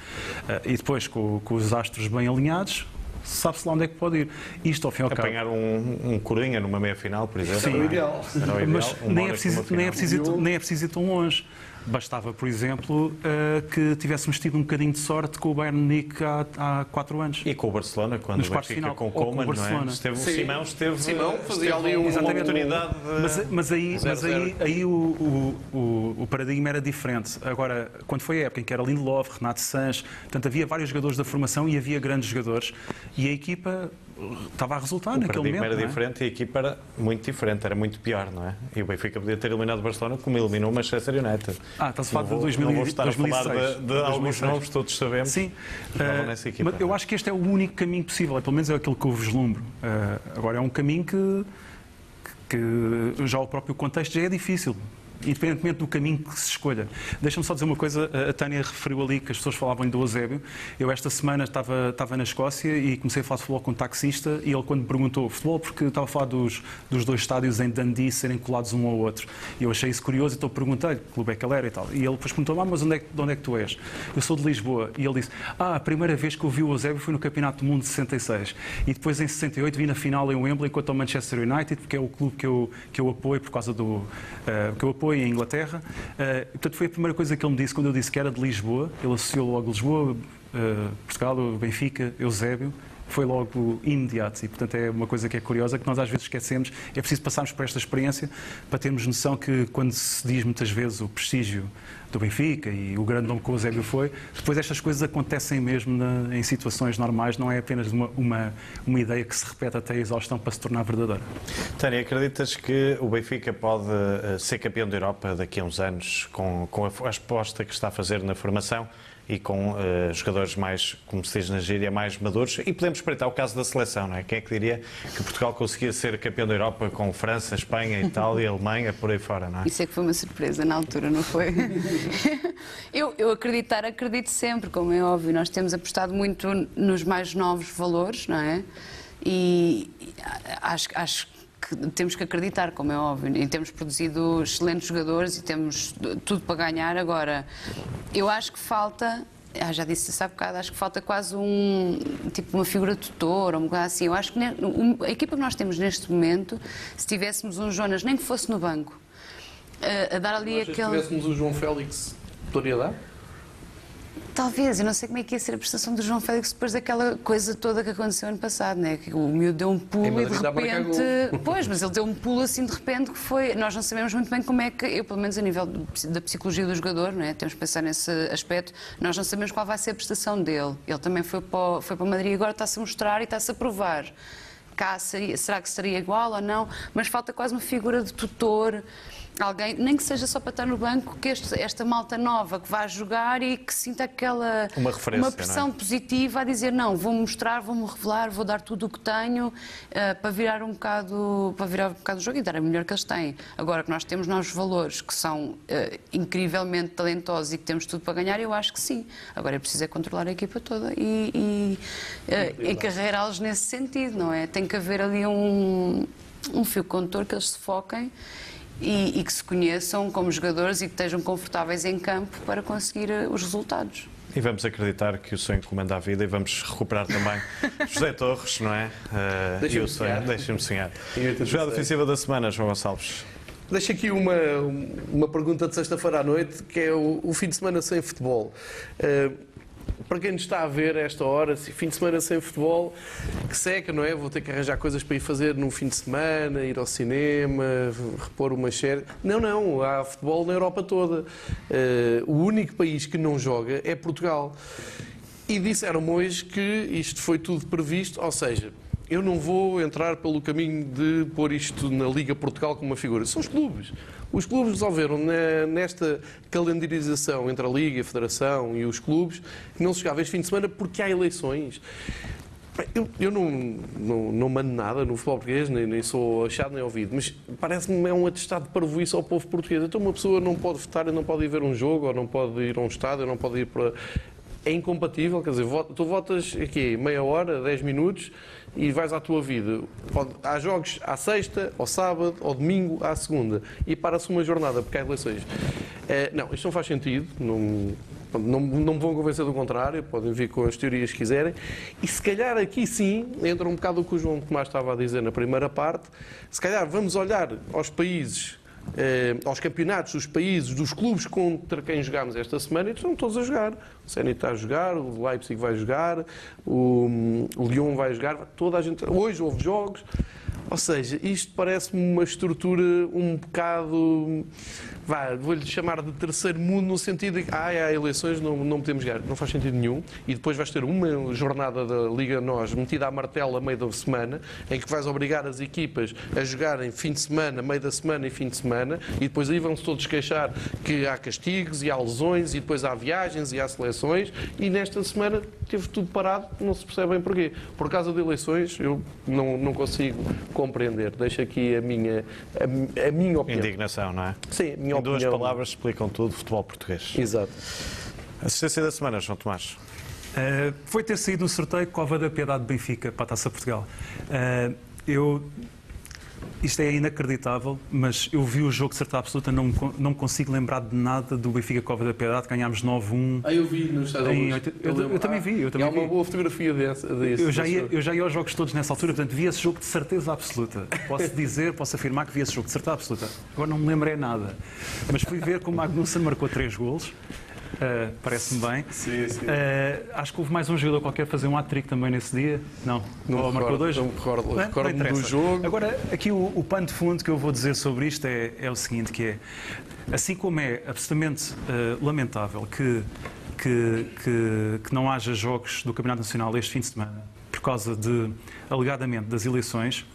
S2: Ah, e depois, com, com os astros bem alinhados, sabe-se lá onde é que pode ir. Isto, ao fim e ao cabo.
S1: Apanhar um, um Corinha numa meia-final, por exemplo.
S2: Sim.
S1: não é?
S2: O
S4: ideal.
S1: Era o ideal.
S2: Mas
S1: um
S2: nem, é preciso, nem, é
S1: final.
S2: preciso, nem é preciso ir tão longe. Bastava, por exemplo, eh, que tivéssemos tido um bocadinho de sorte com o Bayern Munique há, há quatro anos.
S1: E com o Barcelona, quando
S2: Nos
S1: o Benfica
S2: final,
S1: com o
S2: com o
S1: Coman, não é?
S2: Barcelona.
S1: Esteve, o
S4: Sim.
S1: Simão esteve,
S4: Simão fazia ali
S1: esteve
S4: um-
S1: uma
S2: Exatamente.
S1: oportunidade de...
S2: Mas, mas aí,
S4: Zero,
S2: mas aí, aí o, o, o, o paradigma era diferente. Agora, quando foi a época em que era Lindelof, Renato Sanches, portanto, havia vários jogadores da formação e havia grandes jogadores e a equipa estava a resultar
S1: O
S2: naquele momento.
S1: era
S2: é?
S1: diferente e a equipa era muito diferente, era muito pior, não é? E o Benfica podia ter eliminado o Barcelona como eliminou o Manchester United.
S2: Ah, está-se a falar de
S1: vou-
S2: 2000
S1: Não vou estar a falar
S2: 2006.
S1: de, alguns
S2: 2006.
S1: nomes, todos sabemos.
S2: Sim,
S1: nessa equipa,
S2: mas eu
S1: é?
S2: acho que este é o único caminho possível, é pelo menos é aquilo que eu vislumbro. Eh, agora é um caminho que, que já o próprio contexto já é difícil. Independentemente do caminho que se escolha. Deixa-me só dizer uma coisa, a Tânia referiu ali que as pessoas falavam do Eusébio. Eu esta semana estava, estava na Escócia e comecei a falar de futebol com um taxista e ele quando me perguntou futebol, porque estava a falar dos, dos dois estádios em Dundee serem colados um ao outro. E eu achei isso curioso, então perguntei-lhe que clube é que ele era e tal. E ele depois perguntou, ah, mas onde é, de onde é que tu és? Eu sou de Lisboa. E ele disse, ah, a primeira vez que eu vi o Eusébio foi no Campeonato do Mundo de 66. E depois em 68 vi na final em Wembley contra o Manchester United, porque é o clube que eu, que eu apoio por causa do... Uh, que eu apoio em Inglaterra. Uh, portanto, foi a primeira coisa que ele me disse quando eu disse que era de Lisboa. Ele associou logo Lisboa, uh, Portugal, Benfica, Eusébio foi logo imediato e, portanto, é uma coisa que é curiosa que nós às vezes esquecemos. É preciso passarmos por esta experiência para termos noção que, quando se diz muitas vezes o prestígio do Benfica e o grande nome que o Eusébio foi, depois estas coisas acontecem mesmo na, em situações normais, não é apenas uma, uma, uma ideia que se repete até a exaustão para se tornar verdadeira.
S1: Tânia, acreditas que o Benfica pode uh, ser campeão da Europa daqui a uns anos com, com a, a aposta que está a fazer na formação? E com uh, jogadores mais, como se diz na gíria, mais maduros. E podemos espreitar o caso da seleção, não é? Quem é que diria que Portugal conseguia ser campeão da Europa com França, Espanha, Itália, Alemanha, por aí fora, não é?
S3: Isso é que foi uma surpresa na altura, não foi? eu, eu acreditar, acredito sempre, como é óbvio. Nós temos apostado muito nos mais novos valores, não é? E acho, acho que temos que acreditar, como é óbvio, e temos produzido excelentes jogadores e temos tudo para ganhar. Agora, eu acho que falta ah, já disse isso há bocado, acho que falta quase um, tipo uma figura tutor, ou uma coisa assim. Eu acho que a equipa que nós temos neste momento, se tivéssemos um Jonas, nem que fosse no banco, a, a dar ali aquele... Se
S4: tivéssemos o João Félix, poderia dar?
S3: Talvez, eu não sei como é que ia ser a prestação do João Félix depois daquela coisa toda que aconteceu ano passado, né? que o miúdo deu um pulo e de repente. Pois, mas ele deu um pulo assim de repente que foi. Nós não sabemos muito bem como é que, eu, pelo menos a nível da psicologia do jogador, né? temos que pensar nesse aspecto, nós não sabemos qual vai ser a prestação dele. Ele também foi para, foi para Madrid e agora está-se a mostrar e está-se a provar. Cá seria, será que seria igual ou não? Mas falta quase uma figura de tutor alguém, nem que seja só para estar no banco, que este, esta malta nova que vai jogar e que sinta aquela
S1: uma, uma
S3: é? pressão
S1: é?
S3: positiva a dizer não, vou mostrar, vou-me revelar, vou dar tudo o que tenho uh, para virar um bocado para virar um bocado o jogo e dar a melhor que eles têm. Agora que nós temos novos valores que são uh, incrivelmente talentosos e que temos tudo para ganhar, eu acho que sim. Agora é preciso é controlar a equipa toda e, e uh, encarreirá-los nesse sentido, não é? Tem que haver ali um, um fio condutor que eles se foquem e, e, que se conheçam como jogadores e que estejam confortáveis em campo para conseguir eh, os resultados.
S1: E vamos acreditar que o sonho comanda a vida e vamos recuperar também José Torres, não é? Uh, e o sonho, deixem-me sonhar. Jogada ofensiva da semana, João Gonçalves.
S4: Deixa aqui uma, uma pergunta de sexta-feira à noite, que é o, o, fim de semana sem futebol. Uh, para quem nos está a ver esta hora, fim de semana sem futebol, que seca, não é? Vou ter que arranjar coisas para ir fazer no fim de semana, ir ao cinema, repor uma série. Não, não, há futebol na Europa toda. Uh, o único país que não joga é Portugal. E disseram-me hoje que isto foi tudo previsto, ou seja, eu não vou entrar pelo caminho de pôr isto na Liga Portugal como uma figura. São os clubes. Os clubes resolveram nesta calendarização entre a Liga, a Federação e os clubes que não se jogava este fim de semana porque há eleições. Eu, eu não, não, não, mando nada no futebol português, nem, nem sou achado nem ouvido, mas parece-me é um atestado de parvoíce ao povo português. Então uma pessoa não pode votar, não pode ir ver um jogo, ou não pode ir a um estádio, ou não pode ir para... É incompatível, quer dizer, tu votas aqui meia hora, dez minutos, e vais à tua vida. Pode, há jogos à sexta, ao sábado, ao domingo, à segunda. E para-se uma jornada, porque há eleições. É, não, isto não faz sentido. Não, não, não me vão convencer do contrário, podem vir com as teorias que quiserem. E se calhar aqui sim, entra um bocado o que o João Tomás estava a dizer na primeira parte, se calhar vamos olhar aos países eh, aos campeonatos dos países, dos clubes contra quem jogámos esta semana e estão todos a jogar. O Zenit está a jogar, o Leipzig vai jogar, o, o Lyon vai jogar, toda a gente. Hoje houve jogos. Ou seja, isto parece-me uma estrutura um bocado vou-lhe chamar de terceiro mundo no sentido de que ah, há eleições, não, não podemos ganhar. Não faz sentido nenhum. E depois vais ter uma jornada da Liga Nós metida à martela a meio da semana, em que vais obrigar as equipas a jogarem fim de semana, meio da semana e fim de semana, e depois aí vão-se todos queixar que há castigos e há lesões, e depois há viagens e há seleções, e nesta semana teve tudo parado, não se percebe bem porquê. Por causa de eleições, eu não, não consigo compreender. Deixo aqui a minha, a, a minha opinião.
S1: Indignação, não é?
S4: Sim, a minha
S1: em duas
S4: opinião.
S1: palavras explicam tudo, futebol português.
S4: Exato.
S1: Assistência da semana, João Tomás.
S2: Uh, foi ter saído no sorteio Cova da Piedade de Benfica para a Taça Portugal. Uh, eu isto é inacreditável, mas eu vi o jogo de certa absoluta, não, não consigo lembrar de nada do Benfica Cova da Piedade, ganhámos 9-1.
S4: Ah, eu vi no da Luz.
S2: Eu, eu, eu, também vi, eu também
S4: há uma
S2: vi.
S4: boa fotografia desse. desse
S2: Eu já, ia,
S4: desse
S2: eu já ia aos jogos todos nessa altura, portanto vi esse jogo de certeza absoluta. Posso dizer, posso afirmar que vi esse jogo de certeza absoluta. Agora não me lembrei nada. Mas fui ver como Magnussen marcou três golos. Uh, Parece-me bem.
S4: Sim, sim.
S2: Uh, acho que houve mais um jogador qualquer fazer um hat-trick também nesse dia. Não,
S4: Não
S2: Ou marcou
S4: recordo,
S2: dois.
S4: não recordo.
S2: Não, não
S4: Recordo-me do
S2: interessa.
S4: jogo.
S2: Agora, aqui o, o pano de fundo que eu vou dizer sobre isto é, é o seguinte, que é, assim como é absolutamente uh, lamentável que, que, que, que não haja jogos do Campeonato Nacional este fim de semana, por causa de, alegadamente, das eleições,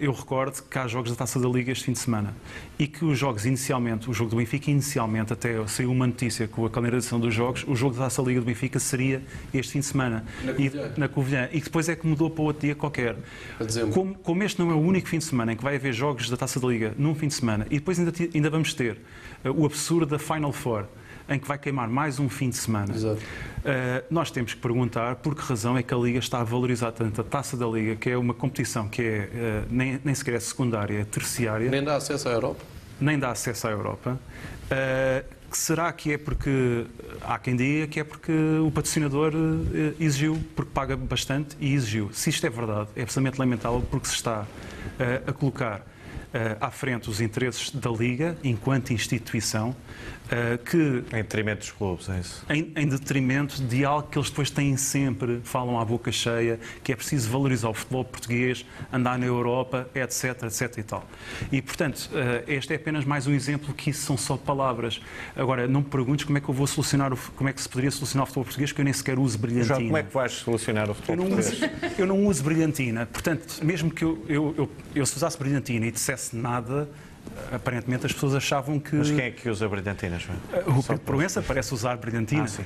S2: eu recordo que há jogos da Taça da Liga este fim de semana e que os jogos inicialmente, o jogo do Benfica inicialmente, até saiu uma notícia com a calendarização dos jogos, o jogo da Taça da Liga do Benfica seria este fim de semana
S4: Na
S2: e,
S4: Covilhã.
S2: na Covilhã e que depois é que mudou para outro dia qualquer. Como, como este não é o único fim de semana em que vai haver jogos da Taça da Liga num fim de semana e depois ainda, ainda vamos ter uh, o absurdo da Final Four em que vai queimar mais um fim de semana.
S4: Exato.
S2: Uh, nós temos que perguntar por que razão é que a Liga está a valorizar tanto a taça da Liga, que é uma competição que é, uh, nem, nem sequer é secundária, é terciária, nem,
S4: Nem dá acesso à Europa.
S2: dá acesso à Europa. Uh, será que é porque, há quem diga que é porque o patrocinador exigiu, porque paga bastante e exigiu. Se isto é verdade, é absolutamente lamentável porque se está a colocar à frente os interesses da Liga enquanto instituição, que
S1: Em detrimento dos clubes, é isso?
S2: em, em detrimento de algo que eles depois têm sempre, falam à boca cheia, que é preciso valorizar o futebol português, andar na Europa, etc, etc e tal. E, portanto, eh, este é apenas mais um exemplo que isso são só palavras. Agora, não me perguntes como é que eu vou solucionar, o, como é que se poderia solucionar o futebol português, que eu nem sequer uso brilhantina.
S1: João, como é que vais solucionar o
S2: Eu
S1: futebol
S2: uso,
S1: português?
S2: eu não uso brilhantina. Portanto, mesmo que eu, eu, eu, eu se usasse brilhantina e dissesse nada, aparentemente as pessoas achavam que...
S1: Mas quem é que usa brilhantina, João?
S2: O Pedro Proença parece usar brilhantina.
S1: Ah, sim.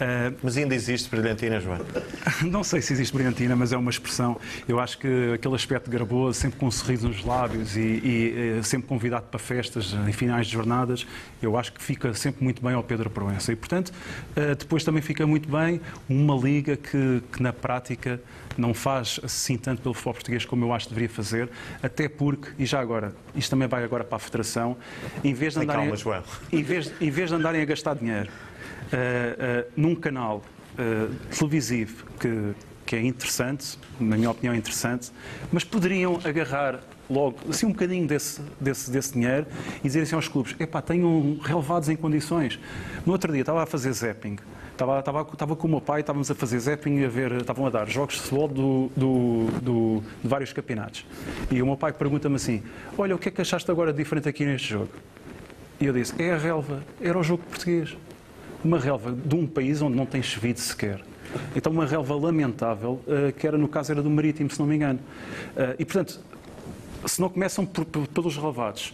S2: Ah,
S1: Mas ainda existe brilhantina, João?
S2: Não sei se existe brilhantina, mas é uma expressão. Eu acho que aquele aspecto garboso, sempre com um sorriso nos lábios e, e, eh, sempre convidado para festas em finais de jornadas, eu acho que fica sempre muito bem ao Pedro Proença. E, portanto, eh, depois também fica muito bem uma liga que, que na prática não faz assim tanto pelo futebol português como eu acho que deveria fazer, até porque, e já agora, isto também vai agora para a Federação, em vez de andarem,
S1: calma, João.
S2: em vez, em vez de andarem a gastar dinheiro eh, eh, num canal eh, televisivo que, que é interessante, na minha opinião é interessante, mas poderiam agarrar logo assim um bocadinho desse, desse, desse dinheiro e dizer assim aos clubes, epá, tenham relevados em condições. No outro dia estava a fazer zapping, estava, estava, estava com o meu pai, estávamos a fazer zapping e a ver, estavam a dar jogos de futebol do, do, do- de vários campeonatos. E o meu pai pergunta-me assim, olha, o que é que achaste agora diferente aqui neste jogo? E eu disse, é a relva, era o jogo português. Uma relva de um país onde não tem chovido sequer. Então uma relva lamentável, eh, que era no caso era do Marítimo, se não me engano. Eh, e portanto, se não começam por- por- pelos relevados,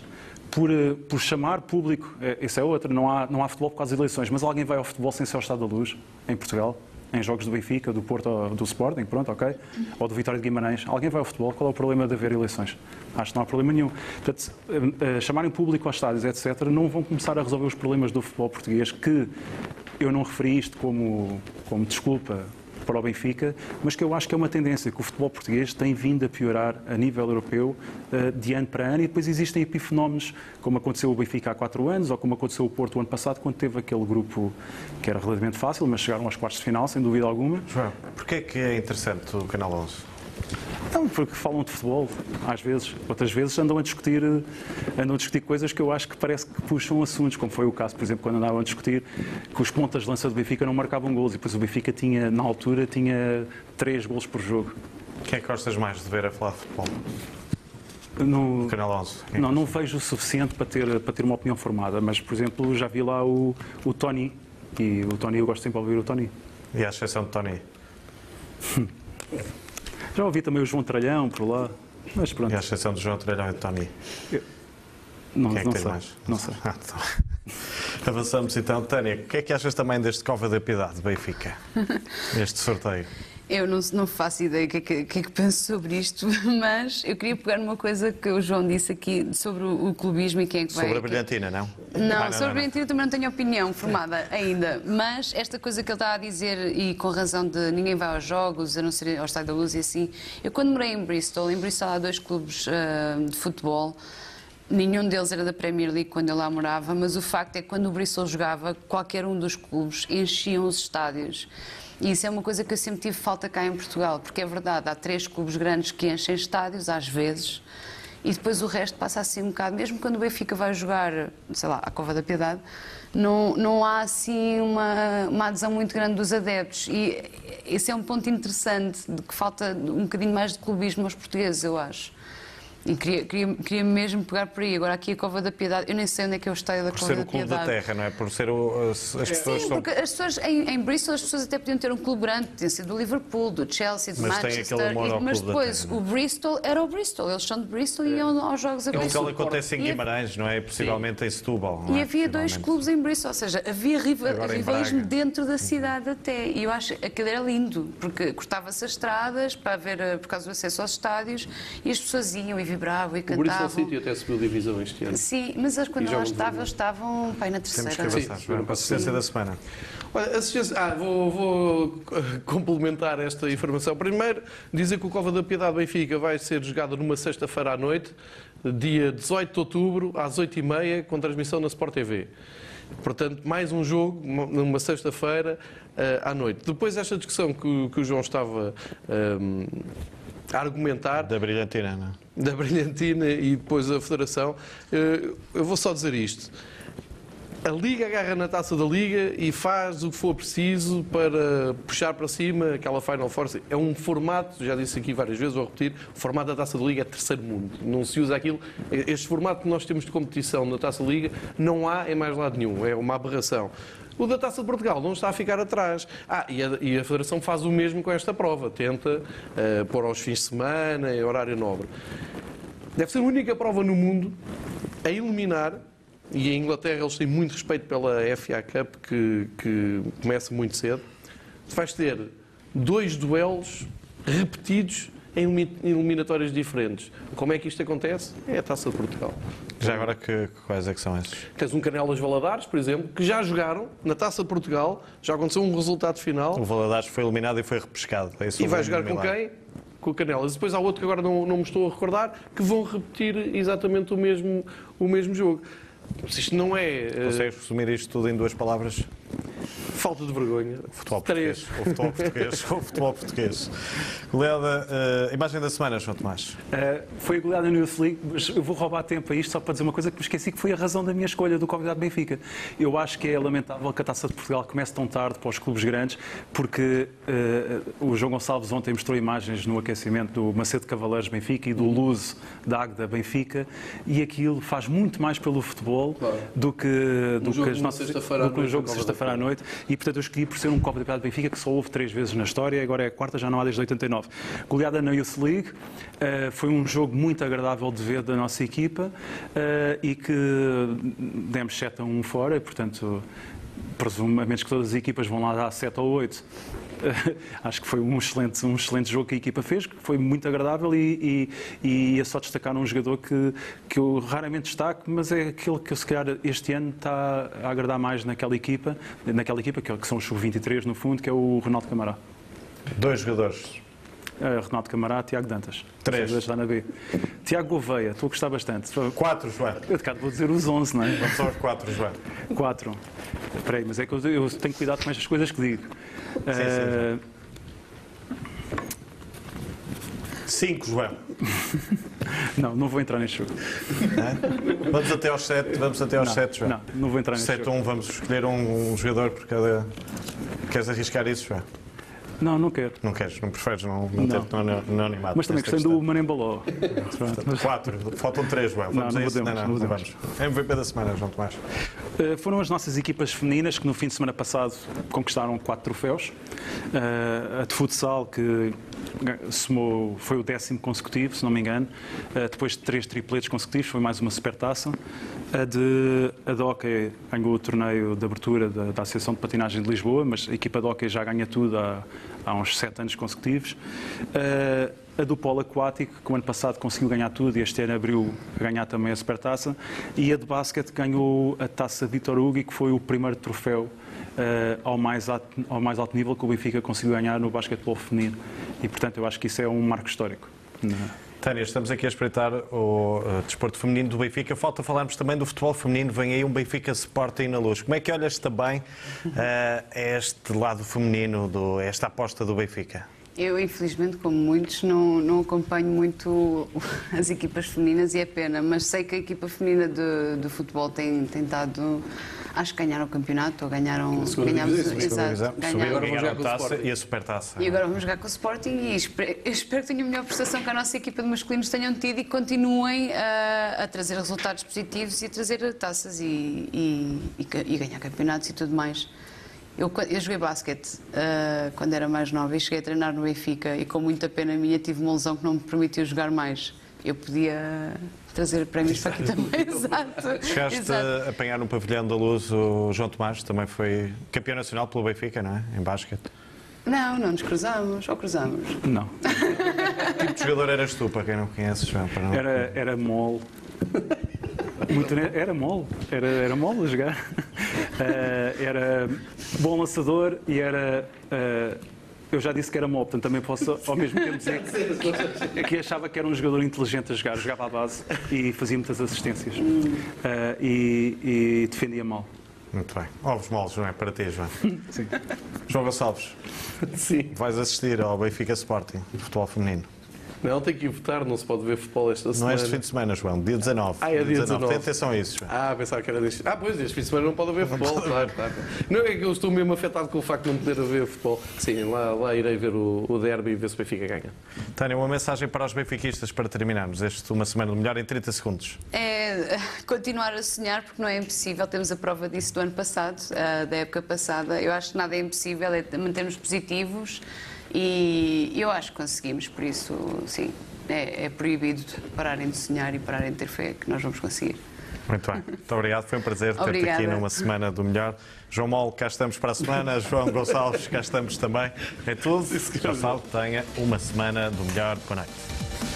S2: por, eh, por chamar público, eh, isso é outra, não há, não há futebol por causa das eleições, mas alguém vai ao futebol sem ser ao Estado da Luz, em Portugal, em jogos do Benfica, do Porto do Sporting, pronto, ok? Ou do Vitória de Guimarães. Alguém vai ao futebol, qual é o problema de haver eleições? Acho que não há problema nenhum. Portanto, eh, eh, chamarem público aos estádios, etc., não vão começar a resolver os problemas do futebol português, que eu não referi isto como, como desculpa para o Benfica, mas que eu acho que é uma tendência que o futebol português tem vindo a piorar a nível europeu eh, de ano para ano e depois existem epifenómenos, como aconteceu o Benfica há quatro anos ou como aconteceu o Porto o ano passado, quando teve aquele grupo que era relativamente fácil, mas chegaram aos quartos de final, sem dúvida alguma.
S1: João, porquê é que é interessante o Canal 11?
S2: Não, porque falam de futebol, às vezes. Outras vezes andam a discutir, eh, andam a discutir coisas que eu acho que parece que puxam assuntos, como foi o caso, por exemplo, quando andavam a discutir que os pontas de lança do Benfica não marcavam gols e depois o Benfica tinha, na altura, tinha três gols por jogo.
S1: Quem é que gostas mais de ver a falar de futebol?
S2: No,
S1: Canal 11. Quem é
S2: não, não vejo o suficiente para ter, para ter uma opinião formada, mas, por exemplo, já vi lá o, o Tony, e o Tony, eu gosto sempre de ouvir o Tony.
S1: E à exceção de Tony?
S2: Já ouvi também o João Tralhão por lá, mas pronto,
S1: E à exceção de João Trelhão e de Tony?
S2: não,
S1: Quem é que
S2: não
S1: tem
S2: sei.
S1: mais?
S2: Não sei.
S1: Ah, tá. Avançamos então. Tânia, o que é que achas também deste Cova da Piedade, Benfica? Este sorteio.
S3: Eu não, não faço ideia o que, é que, que é que penso sobre isto, mas eu queria pegar numa coisa que o João disse aqui sobre o, o clubismo e quem é que vai.
S1: Sobre a brilhantina, não?
S3: Não,
S1: Ah,
S3: sobre a Brilhantina também não tenho opinião formada ainda, mas esta coisa que ele está a dizer, e com razão de ninguém vai aos jogos, a não ser ao Estádio da Luz e assim, eu quando morei em Bristol, em Bristol há dois clubes ah, de futebol, nenhum deles era da Premier League quando eu lá morava, mas o facto é que quando o Bristol jogava, qualquer um dos clubes enchiam os estádios. E isso é uma coisa que eu sempre tive falta cá em Portugal, porque é verdade, há três clubes grandes que enchem estádios, às vezes, e depois o resto passa assim um bocado. Mesmo quando o Benfica vai jogar, sei lá, à Cova da Piedade, não, não há assim uma, uma adesão muito grande dos adeptos. E esse é um ponto interessante, de que falta um bocadinho mais de clubismo aos portugueses, eu acho. E queria, queria, queria mesmo pegar por aí. Agora, aqui a Cova da Piedade, eu nem sei onde é que é o estádio da
S1: Por
S3: Cova
S1: ser
S3: da
S1: o clube
S3: Piedade.
S1: da terra, não é? Por ser o, as, as pessoas
S3: Sim,
S1: são-
S3: porque as pessoas em, em Bristol as pessoas até podiam ter um clube grande, podiam ser do Liverpool, do Chelsea, do
S1: Mas tem
S3: Manchester,
S1: aquele amor
S3: e- mas
S1: da
S3: depois
S1: terra, não
S3: o Bristol era o Bristol, eles são de Bristol e iam aos jogos a
S1: É o que
S3: Bristol.
S1: acontece em Guimarães, não é? Possivelmente em Setúbal. não
S3: E
S1: é?
S3: havia dois clubes em Bristol, ou seja, havia rivalismo dentro da cidade até. E eu acho que aquilo era lindo, porque cortava-se as estradas para haver, eh, por causa do acesso aos estádios, e as pessoas iam e vibravam e
S4: O Bristol. City até subiu divisão este ano.
S3: Sim, mas quando eu lá estava, estavam pai, na
S1: Temos que
S3: terceira.
S1: avançar.
S4: Sim,
S1: a assistência da semana.
S4: Olha, assistência- ah, vou, vou complementar esta informação. Primeiro, dizer que o Cova da Piedade Benfica vai ser jogado numa sexta-feira à noite, dia 18 de outubro, às 8h30, com transmissão na Sport TV. Portanto, mais um jogo, uma- numa sexta-feira eh, à noite. Depois, esta discussão que, o- que o João estava ehm, a argumentar,
S1: Da brilhantina, não é?
S4: da Brilhantina e depois a Federação, eh, eu vou só dizer isto. A Liga agarra na taça da Liga e faz o que for preciso para puxar para cima aquela Final Force. É um formato, já disse aqui várias vezes, vou repetir, o formato da taça da Liga é terceiro mundo. Não se usa aquilo. Este formato que nós temos de competição na taça da Liga não há em mais lado nenhum. É uma aberração. O da Taça de Portugal não está a ficar atrás. Ah, e a, e a Federação faz o mesmo com esta prova. Tenta eh, pôr aos fins de semana, em horário nobre. Deve ser a única prova no mundo a eliminar, e em Inglaterra eles têm muito respeito pela FA Cup, que, que começa muito cedo. Vais ter dois duelos repetidos em elimi- eliminatórias diferentes. Como é que isto acontece? É a Taça de Portugal.
S1: Já agora, que, quais é que são esses?
S4: Tens um Canelas Valadares, por exemplo, que já jogaram na Taça de Portugal, já aconteceu um resultado final.
S1: O Valadares foi eliminado e foi repescado. É
S4: E vai jogar com quem? Com o Canelas. Depois há outro que agora não, não me estou a recordar, que vão repetir exatamente o mesmo, o mesmo jogo. Isto não é eh,
S1: Consegues resumir isto tudo em duas palavras?
S4: Falta de vergonha.
S1: Futebol
S4: Três.
S1: português. O futebol português. o futebol português. Goleada, eh, imagem da semana, João Tomás.
S2: Uh, foi goleada no Youth League, mas eu vou roubar tempo a isto só para dizer uma coisa que me esqueci que foi a razão da minha escolha do convidado Benfica. Eu acho que é lamentável que a Taça de Portugal comece tão tarde para os clubes grandes, porque uh, o João Gonçalves ontem mostrou imagens no aquecimento do Macedo Cavaleiros Benfica e do Luz da Águeda Benfica, e aquilo faz muito mais pelo futebol
S4: Claro.
S2: do que, do
S4: Um jogo
S2: que as
S4: de
S2: nossas do que um jogo de sexta-feira à noite, e portanto eu escolhi por ser um Copa de Piedade Benfica que só houve três vezes na história, agora é a quarta, já não há desde 89. Goleada na Youth League, eh, foi um jogo muito agradável de ver da nossa equipa eh, e que demos 7 a 1 fora, e, portanto, presumo, a menos que todas as equipas vão lá dar 7 ou 8. Acho que foi um excelente, um excelente jogo que a equipa fez, que foi muito agradável e, e, e é só destacar um jogador que, que eu raramente destaco, mas é aquele que se calhar este ano está a agradar mais naquela equipa, naquela equipa que, que são os sub-23 no fundo, que é o Ronaldo Camará.
S1: Dois jogadores.
S2: Uh, Ronaldo Camará, Tiago Dantas.
S1: Três.
S2: Dois na B. Tiago Gouveia, estou a gostar bastante.
S1: Quatro, João.
S2: Eu de cá vou dizer os 11, não é?
S1: Vamos aos quatro, João.
S2: Quatro. Espera aí, mas é que eu, eu tenho cuidado com estas coisas que digo. Uh,
S1: Cinco, João.
S2: não, não vou entrar neste jogo.
S1: Vamos até aos sete. Vamos até aos
S2: Não,
S1: sete, João.
S2: não, não vou entrar neste
S1: Sete a
S2: jogo.
S1: um, vamos escolher um, um jogador por cada. Queres arriscar isso, João?
S2: Não, não quero.
S1: Não queres, não preferes não, não ter no animado.
S2: Mas também gostei do. Manembaló.
S1: Quatro, faltam três, João. Vamos
S2: Não,
S1: a
S2: não
S1: isso?
S2: podemos,
S1: não,
S2: não
S1: não vamos. MVP da semana, João Tomás.
S2: Uh, foram as nossas equipas femininas que no fim de semana passado conquistaram quatro troféus. Uh, a de futsal, que somou, foi o décimo consecutivo, se não me engano, uh, depois de três tripletes consecutivos, foi mais uma supertaça. A de, a de hockey ganhou o torneio de abertura da, da Associação de Patinagem de Lisboa, mas a equipa de hockey já ganha tudo há, há uns sete anos consecutivos. Uh, a do polo aquático, que o ano passado conseguiu ganhar tudo e este ano abriu a ganhar também a supertaça. E a de basquete ganhou a taça Vitor Hugo, que foi o primeiro troféu ao, mais alto, ao mais alto nível que o Benfica conseguiu ganhar no basquetebol feminino. E, portanto, eu acho que isso é um marco histórico.
S1: Tânia, estamos aqui a espreitar o uh, desporto feminino do Benfica. Falta falarmos também do futebol feminino. Vem aí um Benfica Sporting na luz. Como é que olhas também uh, a este lado feminino, do, esta aposta do Benfica?
S3: Eu, infelizmente, como muitos, não, não acompanho muito as equipas femininas e é pena, mas sei que a equipa feminina de, de futebol tem, estado. Acho que ganharam o campeonato, ou ganharam.
S1: Ganhámos, exato, ganharam. Agora vamos jogar com o taça e a supertaça.
S3: E agora vamos jogar com o Sporting e espero, espero que tenham a melhor prestação que a nossa equipa de masculinos tenham tido e continuem a, a trazer resultados positivos e a trazer taças e, e, e, e ganhar campeonatos e tudo mais. Eu, eu joguei basquete uh, quando era mais nova e cheguei a treinar no Benfica e com muita pena minha tive uma lesão que não me permitiu jogar mais. Eu podia trazer prémios para aqui também. Exato.
S1: Chegaste Exato. a apanhar no pavilhão da luz o João Tomás, também foi campeão nacional pelo Benfica, não é? Em basquete.
S3: Não, não nos cruzamos, ou cruzamos?
S2: Não.
S1: que tipo de jogador eras tu, para quem não conheces, João? Para não...
S2: Era, era mole. Muito, era mole, era, era mole a jogar. Uh, era bom lançador e era. Uh, eu já disse que era mole, portanto também posso ao mesmo tempo dizer que, que achava que era um jogador inteligente a jogar. Jogava à base e fazia muitas assistências. Uh, e, e defendia mal.
S1: Muito bem. Ovos moles, não é? Para ti, João.
S2: Sim.
S1: João Gonçalves.
S4: Sim.
S1: Vais assistir ao Benfica Sporting, futebol feminino.
S4: Não, tem que ir votar, não se pode ver futebol esta semana.
S1: Não é este fim de semana, João, dia 19.
S4: Ah, é dia 19.
S1: Tem atenção a isso,
S4: João. Ah, pensava que era deste. Ah, pois, este fim de semana não pode haver futebol, claro, claro. Não é que eu estou mesmo afetado com o facto de não poder haver futebol. Sim, lá, lá irei ver o, o derby e ver se o Benfica ganha.
S1: Tânia, uma mensagem para os benfiquistas para terminarmos este uma semana melhor em 30 segundos.
S3: É continuar a sonhar, porque não é impossível. Temos a prova disso do ano passado, eh, da época passada. Eu acho que nada é impossível, é mantermos positivos. E eu acho que conseguimos, por isso, sim, é, é proibido pararem de sonhar e pararem de ter fé que nós vamos conseguir.
S1: Muito bem. Muito obrigado. Foi um prazer ter-te aqui numa semana do melhor. João Mol, cá estamos para a semana. João Gonçalves, cá estamos também. É tudo. Já sabe, tenha uma semana do melhor. Boa noite.